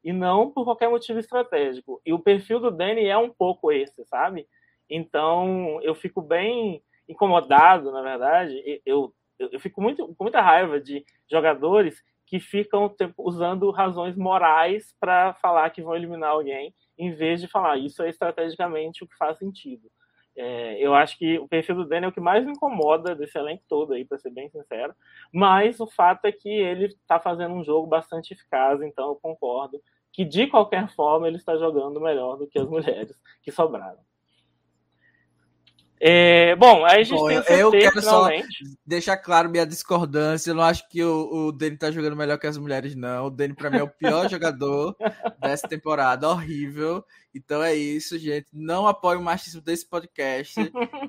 e não por qualquer motivo estratégico. E o perfil do Danny é um pouco esse, sabe? Então eu fico bem incomodado, na verdade. Eu, eu, eu fico muito, com muita raiva de jogadores que ficam usando razões morais para falar que vão eliminar alguém, em vez de falar isso é estrategicamente o que faz sentido. É, eu acho que o perfil do Danny é o que mais me incomoda desse elenco todo aí, para ser bem sincero. Mas o fato é que ele está fazendo um jogo bastante eficaz, então eu concordo que de qualquer forma ele está jogando melhor do que as mulheres que sobraram. É, bom, aí a gente bom, tem o CT, Eu quero finalmente. só deixar claro minha discordância. Eu não acho que o, o Dani tá jogando melhor que as mulheres, não. O Dani, pra mim, é o pior jogador dessa temporada. Horrível. Então é isso, gente. Não apoio o machismo desse podcast.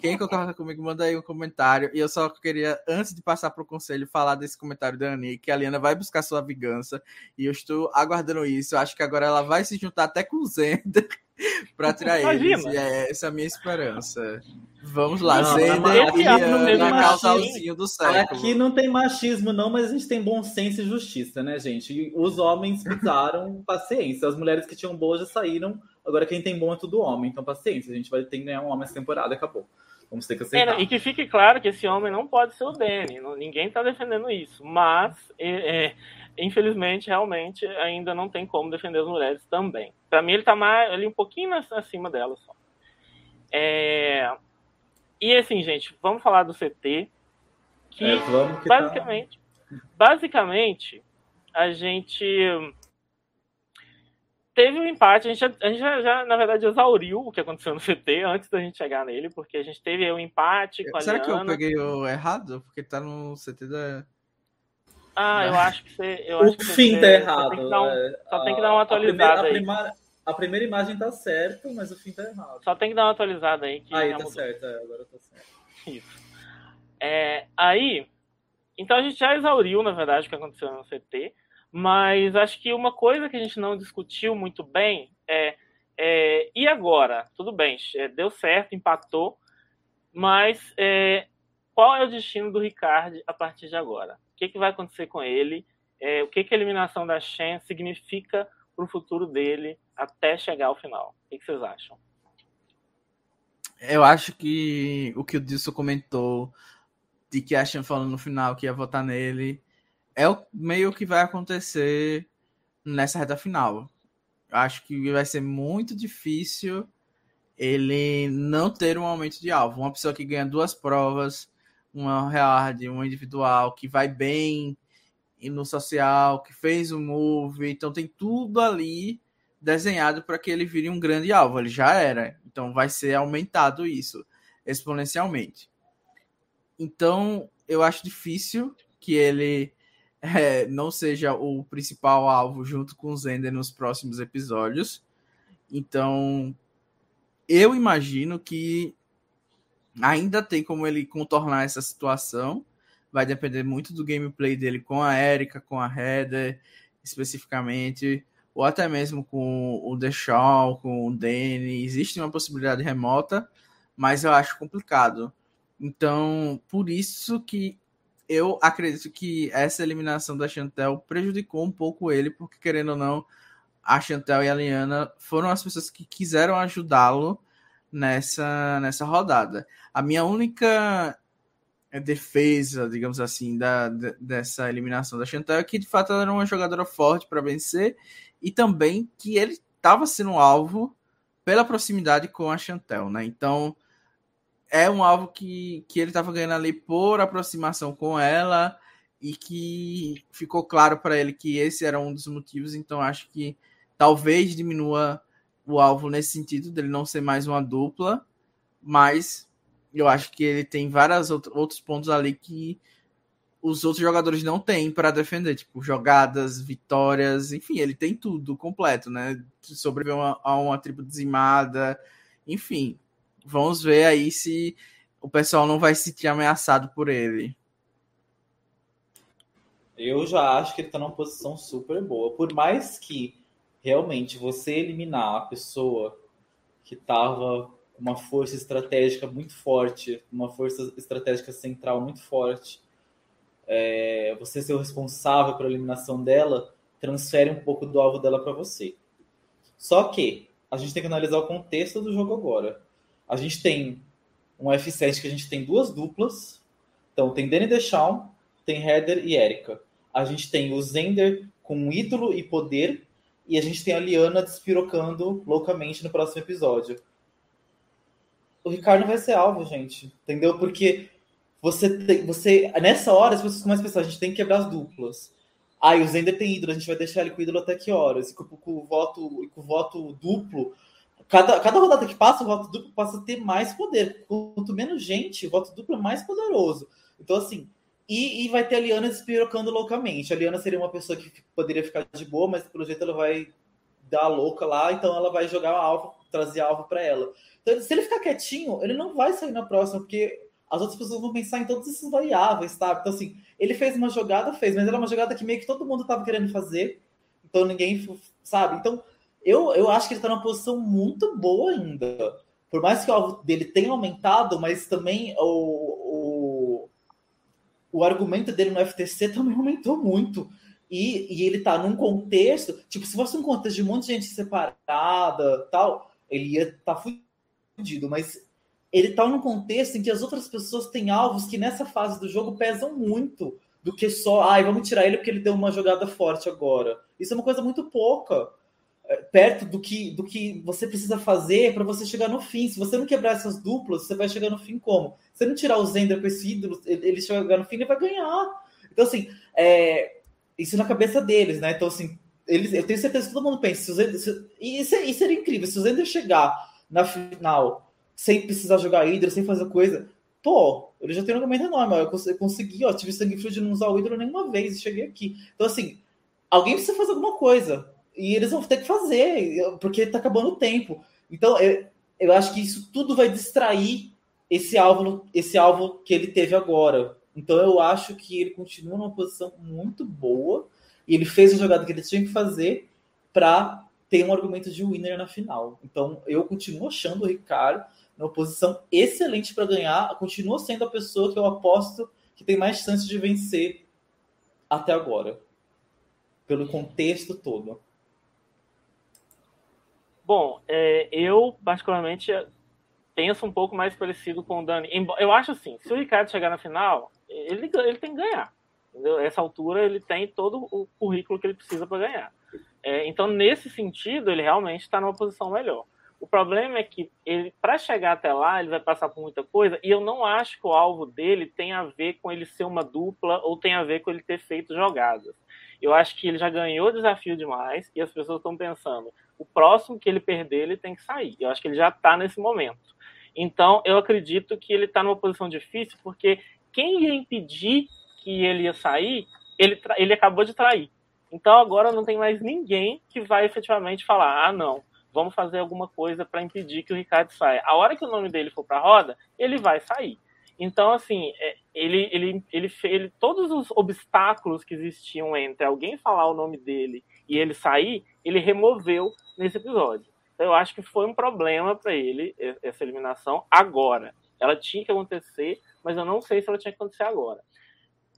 Quem concorda comigo, manda aí um comentário. E eu só queria, antes de passar pro conselho, falar desse comentário da Ani, que a Liana vai buscar sua vingança. E eu estou aguardando isso. Eu acho que agora ela vai se juntar até com o Zender para tirar eles. E é essa a minha esperança. Vamos lá, não, Zender aqui, na casalzinho do século. Aqui não tem machismo, não, mas a gente tem bom senso e justiça, né, gente? E os homens precisaram paciência. As mulheres que tinham boas já saíram. Agora quem tem bom é tudo homem. Então, paciência. A gente vai ter que ganhar um homem essa temporada acabou. Vamos ter que aceitar. É, e que fique claro que esse homem não pode ser o Danny. Ninguém está defendendo isso. Mas é, é infelizmente, realmente, ainda não tem como defender as mulheres também. Para mim, ele está mais, ali um pouquinho acima delas só. É... E assim, gente, vamos falar do CT. Que, é, que tá- basicamente, tá... basicamente, a gente teve um empate. A gente, já, a gente já, já, na verdade, exauriu o que aconteceu no CT antes da gente chegar nele, porque a gente teve um empate com a Será Liana. que eu peguei o errado? Porque tá no CT da. Ah, eu acho que você. Eu o acho que fim você, tá errado. Só tem, um, é, tem que dar uma atualizada a primeira, a, primeira, a primeira, imagem tá certa, mas o fim tá errado. Só tem que dar uma atualizada aí. Que aí tá mudou. certo, é, agora tá certo. Isso. É, aí, então a gente já exauriu, na verdade, o que aconteceu no CT, mas acho que uma coisa que a gente não discutiu muito bem é, é e agora? Tudo bem, é, deu certo, empatou, mas é, qual é o destino do Ricard a partir de agora? Que, que vai acontecer com ele, é, o que, que a eliminação da Shen significa para o futuro dele até chegar ao final. O que, que vocês acham? Eu acho que o que o Dilson comentou de que a Shen falou no final que ia votar nele é o meio que vai acontecer nessa reta final. Eu acho que vai ser muito difícil ele não ter um aumento de alvo. Uma pessoa que ganha duas provas uma hard, uma individual, que vai bem no social, que fez um move, então tem tudo ali desenhado para que ele vire um grande alvo. Ele já era, então vai ser aumentado isso exponencialmente. Então eu acho difícil que ele é, não seja o principal alvo junto com o Zender nos próximos episódios. Então eu imagino que Ainda tem como ele contornar essa situação. Vai depender muito do gameplay dele com a Erika, com a Heather, especificamente. ou até mesmo com o Deshawn, com o Danny, existe uma possibilidade remota, mas eu acho complicado. Então, por isso que eu acredito que essa eliminação da Chantel prejudicou um pouco ele, porque querendo ou não, a Chantel e a Liana foram as pessoas que quiseram ajudá-lo nessa, nessa rodada. A minha única defesa, digamos assim, da, dessa eliminação da Chantel é que de fato ela era uma jogadora forte para vencer e também que ele estava sendo alvo pela proximidade com a Chantel, né? Então é um alvo que, que ele estava ganhando ali por aproximação com ela e que ficou claro para ele que esse era um dos motivos. Então acho que talvez diminua o alvo nesse sentido dele não ser mais uma dupla, mas eu acho que ele tem vários outros pontos ali que os outros jogadores não têm para defender, tipo jogadas, vitórias, enfim, ele tem tudo completo, né? Sobreviver a uma tribo dizimada, enfim. Vamos ver aí se o pessoal não vai se sentir ameaçado por ele. Eu já acho que ele está numa posição super boa. Por mais que realmente você eliminar a pessoa que estava com uma força estratégica muito forte, uma força estratégica central muito forte, é, você ser o responsável pela eliminação dela, transfere um pouco do alvo dela para você. Só que a gente tem que analisar o contexto do jogo agora. A gente tem um F7 que a gente tem duas duplas. Então tem Danny Deschamps, tem Heather e Erika. A gente tem o Zender com ídolo e poder. E a gente tem a Liana despirocando loucamente no próximo episódio. O Ricardo vai ser alvo, gente. Entendeu? Porque você tem. Você, nessa hora, as pessoas começam a pensar, a gente tem que quebrar as duplas. Ah, e o Zender tem ídolo, a gente vai deixar ele com ídolo até que horas? E com, com, o, voto, com o voto duplo, Cada, cada rodada que passa, o voto duplo passa a ter mais poder. Quanto menos gente, o voto duplo é mais poderoso. Então, assim, e, e vai ter a Liana despirocando loucamente. A Liana seria uma pessoa que poderia ficar de boa, mas pelo jeito ela vai dar louca lá, então ela vai jogar alvo, trazer alvo para ela. Então, se ele ficar quietinho, ele não vai sair na próxima, porque as outras pessoas vão pensar em todos esses variáveis, tá? Então, assim, ele fez uma jogada, fez, mas era uma jogada que meio que todo mundo tava querendo fazer, então ninguém, sabe? Então, eu, eu acho que ele está numa posição muito boa ainda. Por mais que o alvo dele tenha aumentado, mas também o, o argumento dele no FTC também aumentou muito. E, e ele está num contexto, tipo, se fosse um contexto de um monte de gente separada tal, ele ia estar tá fudido, mas ele está num contexto em que as outras pessoas têm alvos que nessa fase do jogo pesam muito do que só, ai, vamos tirar ele porque ele deu uma jogada forte agora. Isso é uma coisa muito pouca perto do que, do que você precisa fazer para você chegar no fim. Se você não quebrar essas duplas, você vai chegar no fim como? Se não tirar o Zender com esse ídolo, ele chegar no fim, ele vai ganhar. Então, assim, é, isso na cabeça deles, né? Então, assim, eles, eu tenho certeza que todo mundo pensa. Se o Zender, se, e isso, isso seria incrível. Se o Zender chegar na final sem precisar jogar Hydra, sem fazer coisa, pô, ele já tem um argumento enorme. Eu consegui, ó, tive sangue frio de não usar o Hydra nenhuma vez e cheguei aqui. Então, assim, alguém precisa fazer alguma coisa e eles vão ter que fazer, porque está acabando o tempo. Então, eu, eu acho que isso tudo vai distrair esse alvo, esse alvo que ele teve agora. Então, eu acho que ele continua numa posição muito boa e ele fez a jogada que ele tinha que fazer para ter um argumento de winner na final. Então, eu continuo achando o Ricardo numa posição excelente para ganhar, continua sendo a pessoa que eu aposto que tem mais chance de vencer até agora, pelo contexto todo. Bom, é, eu particularmente penso um pouco mais parecido com o Dani. Eu acho assim, se o Ricardo chegar na final, ele, ele tem que ganhar. Entendeu? Essa altura ele tem todo o currículo que ele precisa para ganhar. É, então, nesse sentido, ele realmente está numa posição melhor. O problema é que ele, para chegar até lá, ele vai passar por muita coisa, e eu não acho que o alvo dele tem a ver com ele ser uma dupla ou tem a ver com ele ter feito jogadas. Eu acho que ele já ganhou desafio demais e as pessoas estão pensando: o próximo que ele perder, ele tem que sair. Eu acho que ele já está nesse momento. Então, eu acredito que ele está numa posição difícil, porque quem ia impedir que ele ia sair, ele, ele acabou de trair. Então, agora não tem mais ninguém que vai efetivamente falar: ah, não, vamos fazer alguma coisa para impedir que o Ricardo saia. A hora que o nome dele for para a roda, ele vai sair. Então, assim, é, ele, ele, ele, ele, todos os obstáculos que existiam entre alguém falar o nome dele e ele sair, ele removeu nesse episódio. Então eu acho que foi um problema para ele essa eliminação agora. Ela tinha que acontecer, mas eu não sei se ela tinha que acontecer agora.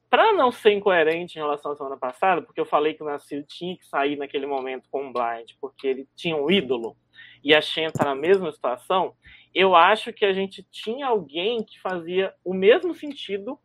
Para não ser incoerente em relação à semana passada, porque eu falei que o Nascido tinha que sair naquele momento com o Blind, porque ele tinha um ídolo, e a Shen está na mesma situação, eu acho que a gente tinha alguém que fazia o mesmo sentido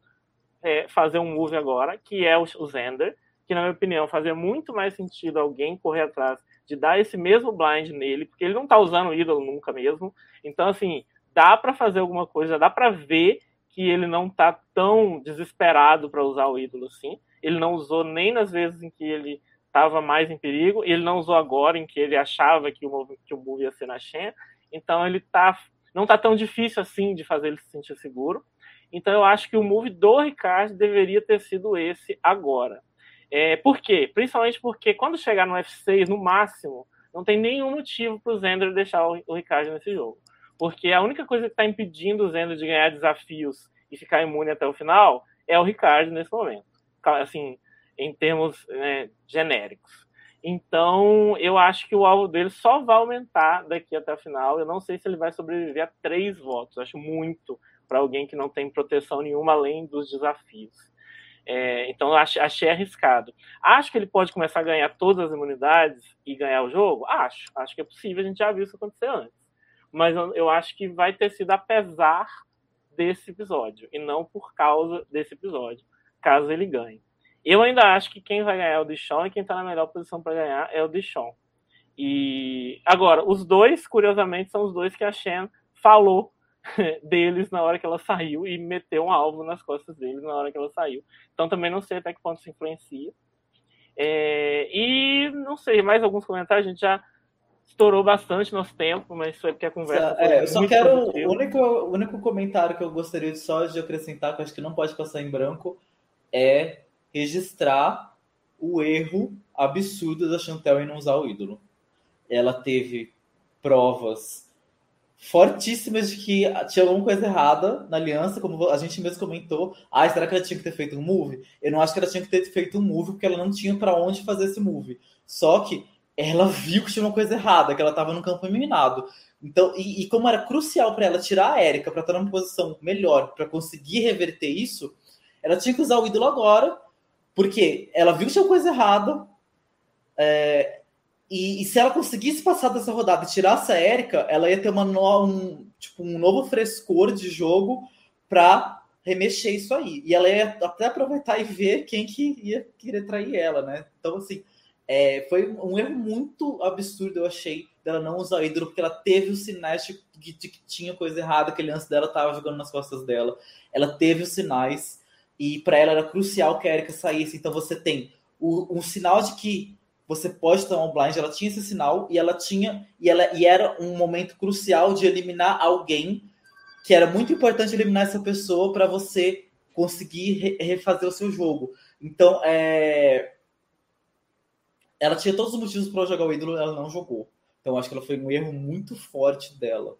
é, fazer um move agora, que é o, Zender, que na minha opinião fazia muito mais sentido alguém correr atrás de dar esse mesmo blind nele, porque ele não está usando o ídolo nunca mesmo. Então, assim, dá para fazer alguma coisa, dá para ver que ele não está tão desesperado para usar o ídolo assim. Ele não usou nem nas vezes em que ele estava mais em perigo, ele não usou agora em que ele achava que o que o move ia ser na Shen. Então ele tá não está tão difícil assim de fazer ele se sentir seguro. Então eu acho que o move do Ricardo deveria ter sido esse agora. É, por quê? Principalmente porque quando chegar no F6, no máximo, não tem nenhum motivo para o Zender deixar o, Ricardo nesse jogo. Porque a única coisa que está impedindo o Zender de ganhar desafios e ficar imune até o final é o Ricardo nesse momento. Assim, em termos né, genéricos. Então, eu acho que o alvo dele só vai aumentar daqui até o final. Eu não sei se ele vai sobreviver a três votos. Eu acho muito para alguém que não tem proteção nenhuma além dos desafios. É, então, achei, achei arriscado. Acho que ele pode começar a ganhar todas as imunidades e ganhar o jogo? Acho. Acho que é possível. A gente já viu isso acontecer antes. Mas eu, eu acho que vai ter sido apesar desse episódio e não por causa desse episódio, caso ele ganhe. Eu ainda acho que quem vai ganhar é o Dishon e quem está na melhor posição para ganhar é o Dishon. E agora, os dois, curiosamente, são os dois que a Shen falou deles na hora que ela saiu e meteu um alvo nas costas deles na hora que ela saiu. Então também não sei até que ponto se influencia. É, e não sei, mais alguns comentários, a gente já estourou bastante nosso tempo, mas foi porque a conversa. É, eu só quero. O único, o único comentário que eu gostaria de só de acrescentar, que eu acho que não pode passar em branco, é registrar o erro absurdo da Chantel em não usar o ídolo. Ela teve provas fortíssimas de que tinha alguma coisa errada na aliança, como a gente mesmo comentou. Ah, será que ela tinha que ter feito um move? Eu não acho que ela tinha que ter feito um move porque ela não tinha para onde fazer esse move. Só que ela viu que tinha uma coisa errada, que ela estava no campo eliminado. Então, e, e como era crucial para ela tirar a Erika para estar numa posição melhor, para conseguir reverter isso, ela tinha que usar o ídolo agora porque ela viu que tinha coisa errada. É, e, e, se ela conseguisse passar dessa rodada e tirasse a Erika, ela ia ter uma no, um, tipo, um novo frescor de jogo para remexer isso aí. E ela ia até aproveitar e ver quem que ia querer trair ela, né? Então, assim, é, foi um erro muito absurdo, eu achei, dela não usar o ídolo, porque ela teve os sinais de, de, de que tinha coisa errada, que a aliança dela estava jogando nas costas dela. Ela teve os sinais e para ela era crucial que a Erika saísse. Então você tem o, um sinal de que você pode tomar um blind, ela tinha esse sinal e ela tinha e ela e era um momento crucial de eliminar alguém que era muito importante eliminar essa pessoa para você conseguir re refazer o seu jogo. Então, é... ela tinha todos os motivos para jogar o ídolo, ela não jogou. Então, acho que ela foi um erro muito forte dela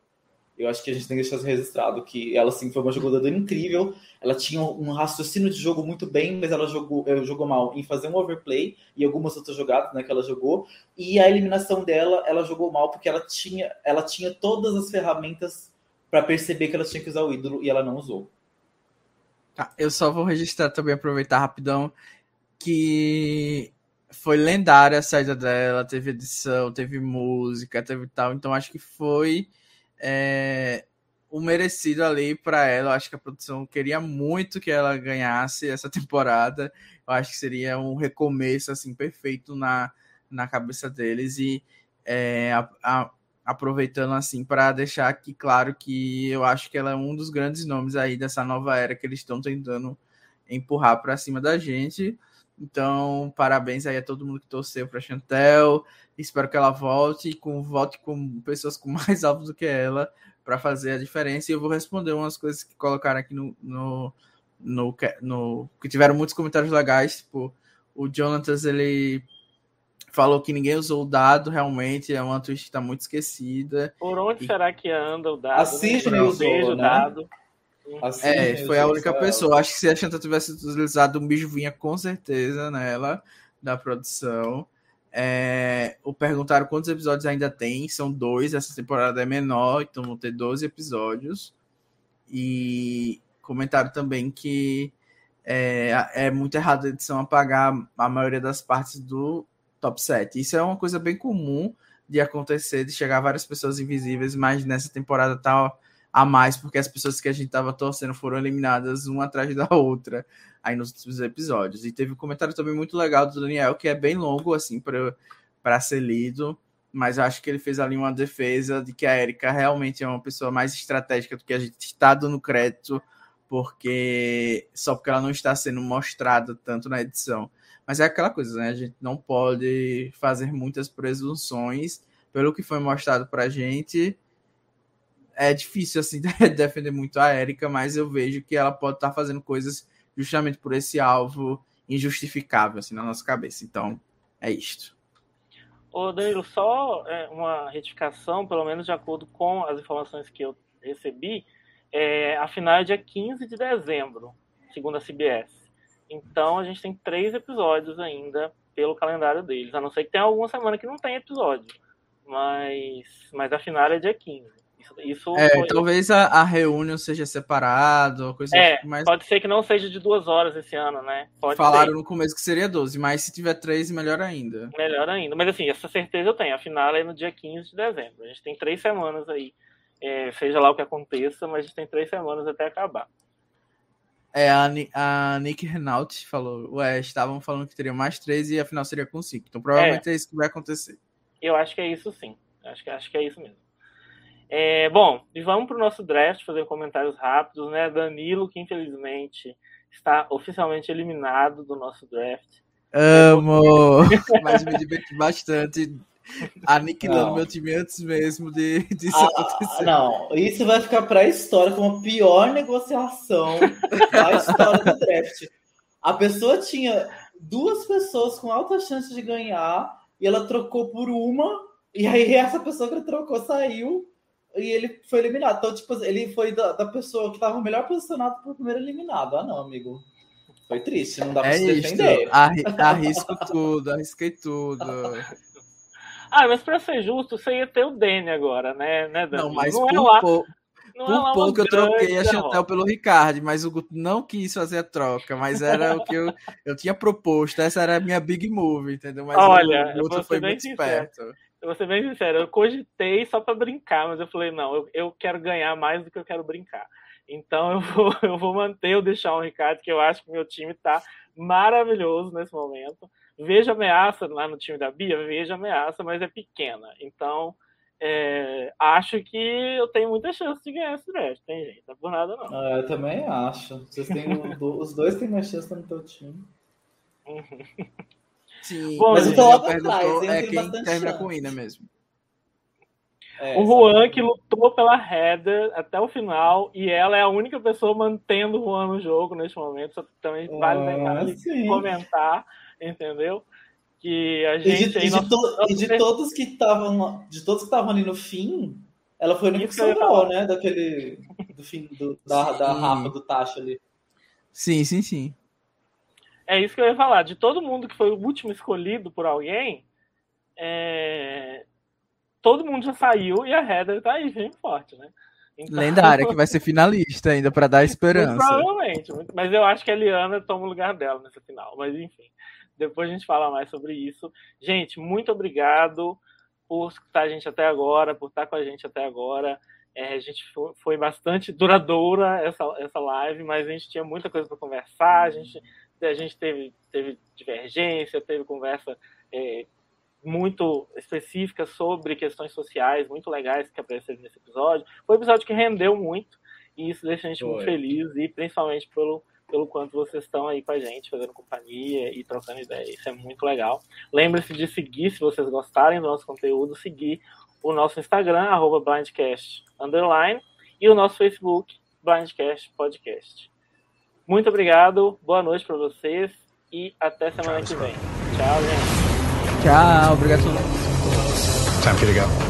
eu acho que a gente tem que deixar registrado que ela sim foi uma jogadora incrível. Ela tinha um raciocínio de jogo muito bem, mas ela jogou, ela jogou mal em fazer um overplay e algumas outras jogadas né, que ela jogou. E a eliminação dela, ela jogou mal porque ela tinha, ela tinha todas as ferramentas para perceber que ela tinha que usar o ídolo e ela não usou. Ah, eu só vou registrar também, aproveitar rapidão, que foi lendária a saída dela, teve edição, teve música, teve tal, então acho que foi é, o merecido ali para ela. Eu acho que a produção queria muito que ela ganhasse essa temporada. Eu acho que seria um recomeço assim perfeito na, na cabeça deles e é, a, a, aproveitando assim para deixar aqui claro que eu acho que ela é um dos grandes nomes aí dessa nova era que eles estão tentando empurrar para cima da gente. Então, parabéns aí a todo mundo que torceu para Chantel. Espero que ela volte com volte com pessoas com mais alvos do que ela para fazer a diferença. E eu vou responder umas coisas que colocaram aqui no, no, no, no que tiveram muitos comentários legais. Tipo, o Jonathan ele falou que ninguém usou o dado, realmente é uma twist que está muito esquecida. Por onde e... será que anda o dado? A Sidney usou, né? dado. Assim, é, foi a única pessoa. Acho que se a Chanta tivesse utilizado um bicho vinha com certeza nela da produção. É, o perguntaram quantos episódios ainda tem. São dois. Essa temporada é menor, então vão ter 12 episódios. E comentaram também que é, é muito errado a edição apagar a maioria das partes do top 7. Isso é uma coisa bem comum de acontecer, de chegar várias pessoas invisíveis, mas nessa temporada tá a mais, porque as pessoas que a gente tava torcendo foram eliminadas uma atrás da outra aí nos últimos episódios. E teve um comentário também muito legal do Daniel, que é bem longo, assim, para ser lido, mas eu acho que ele fez ali uma defesa de que a Erika realmente é uma pessoa mais estratégica do que a gente está dando crédito, porque só porque ela não está sendo mostrada tanto na edição. Mas é aquela coisa, né? A gente não pode fazer muitas presunções pelo que foi mostrado pra gente. É difícil, assim, defender muito a Erika, mas eu vejo que ela pode estar tá fazendo coisas justamente por esse alvo injustificável, assim, na nossa cabeça. Então, é isto. Ô, Danilo, só é, uma retificação, pelo menos de acordo com as informações que eu recebi, é, a final é dia 15 de dezembro, segundo a CBS. Então a gente tem três episódios ainda pelo calendário deles, a não ser que tenha alguma semana que não tem episódio. Mas, mas a final é dia 15. Isso, é, foi... talvez a, a reunião seja separado, coisa É, assim, mas... pode ser que não seja de duas horas esse ano, né? Pode Falaram ser. no começo que seria 12, mas se tiver três, melhor ainda. Melhor ainda. Mas assim, essa certeza eu tenho. A final é no dia 15 de dezembro. A gente tem três semanas aí. É, seja lá o que aconteça, mas a gente tem três semanas até acabar. É, a, a Nick Renault falou, ué, estavam falando que teria mais três e a final seria com cinco. Então provavelmente é, é isso que vai acontecer. Eu acho que é isso sim. Acho que, acho que é isso mesmo. É, bom, e vamos para o nosso draft, fazer comentários rápidos, né? Danilo, que infelizmente está oficialmente eliminado do nosso draft. Amo! Mas me diverti bastante aniquilando meu time antes mesmo de, disso ah, acontecer. Não, isso vai ficar para a história como a pior negociação da história do draft. A pessoa tinha duas pessoas com alta chance de ganhar e ela trocou por uma, e aí essa pessoa que trocou saiu e ele foi eliminado. Então, tipo, ele foi da, da pessoa que estava melhor posicionado para o primeiro eliminado. Ah, não, amigo. Foi triste, não dá pra é se defender. Arri arrisco tudo, arrisquei tudo. Ah, mas pra ser justo, você ia ter o Dene agora, né, né Dani? Não, mas não é por, é lá, por, não por é pouco eu troquei a Chantel pelo Ricardo, mas o Guto não quis fazer a troca, mas era o que eu, eu tinha proposto, essa era a minha big move, entendeu? Mas Olha, o Guto foi muito sincero. esperto. Eu vou ser bem sincero, eu cogitei só para brincar, mas eu falei, não, eu, eu quero ganhar mais do que eu quero brincar. Então eu vou, eu vou manter o deixar o Ricardo, que eu acho que meu time está maravilhoso nesse momento. Vejo ameaça lá no time da Bia, vejo ameaça, mas é pequena. Então, é, acho que eu tenho muita chance de ganhar esse draft. Tem gente, não é por nada não. Ah, eu também acho. Vocês têm, os dois têm mais chance no teu time. Sim, Bom, mas eu tô logo atrás, é quem termina chance. com Ina mesmo. É, o Juan que lutou pela Heather até o final e ela é a única pessoa mantendo o Juan no jogo neste momento. Só também vale lembrar ah, comentar entendeu? Que a gente. E de, e de, to, e de todos que estavam. De todos que estavam ali no fim, ela foi a única que sobrou, né? Daquele. Do fim do, da, da Rafa, do Tacho ali. Sim, sim, sim. É isso que eu ia falar. De todo mundo que foi o último escolhido por alguém, é... todo mundo já saiu e a Heather tá aí, bem forte, né? Então... Lendária, que vai ser finalista ainda, para dar esperança. provavelmente, mas eu acho que a Eliana toma o lugar dela nessa final. Mas enfim, depois a gente fala mais sobre isso. Gente, muito obrigado por estar a gente até agora, por estar com a gente até agora. É, a gente foi, foi, bastante duradoura essa, essa live, mas a gente tinha muita coisa para conversar. A gente, a gente teve, teve divergência, teve conversa é, muito específica sobre questões sociais muito legais que apareceram nesse episódio. Foi um episódio que rendeu muito e isso deixa a gente Foi. muito feliz e principalmente pelo, pelo quanto vocês estão aí com a gente, fazendo companhia e trocando ideia. Isso é muito legal. Lembre-se de seguir, se vocês gostarem do nosso conteúdo, seguir o nosso Instagram, arroba blindcast, underline, e o nosso Facebook, Blindcast Podcast. Muito obrigado, boa noite para vocês e até semana Tchau, que vem. Tchau, gente. Tchau, obrigado. Time for you to go.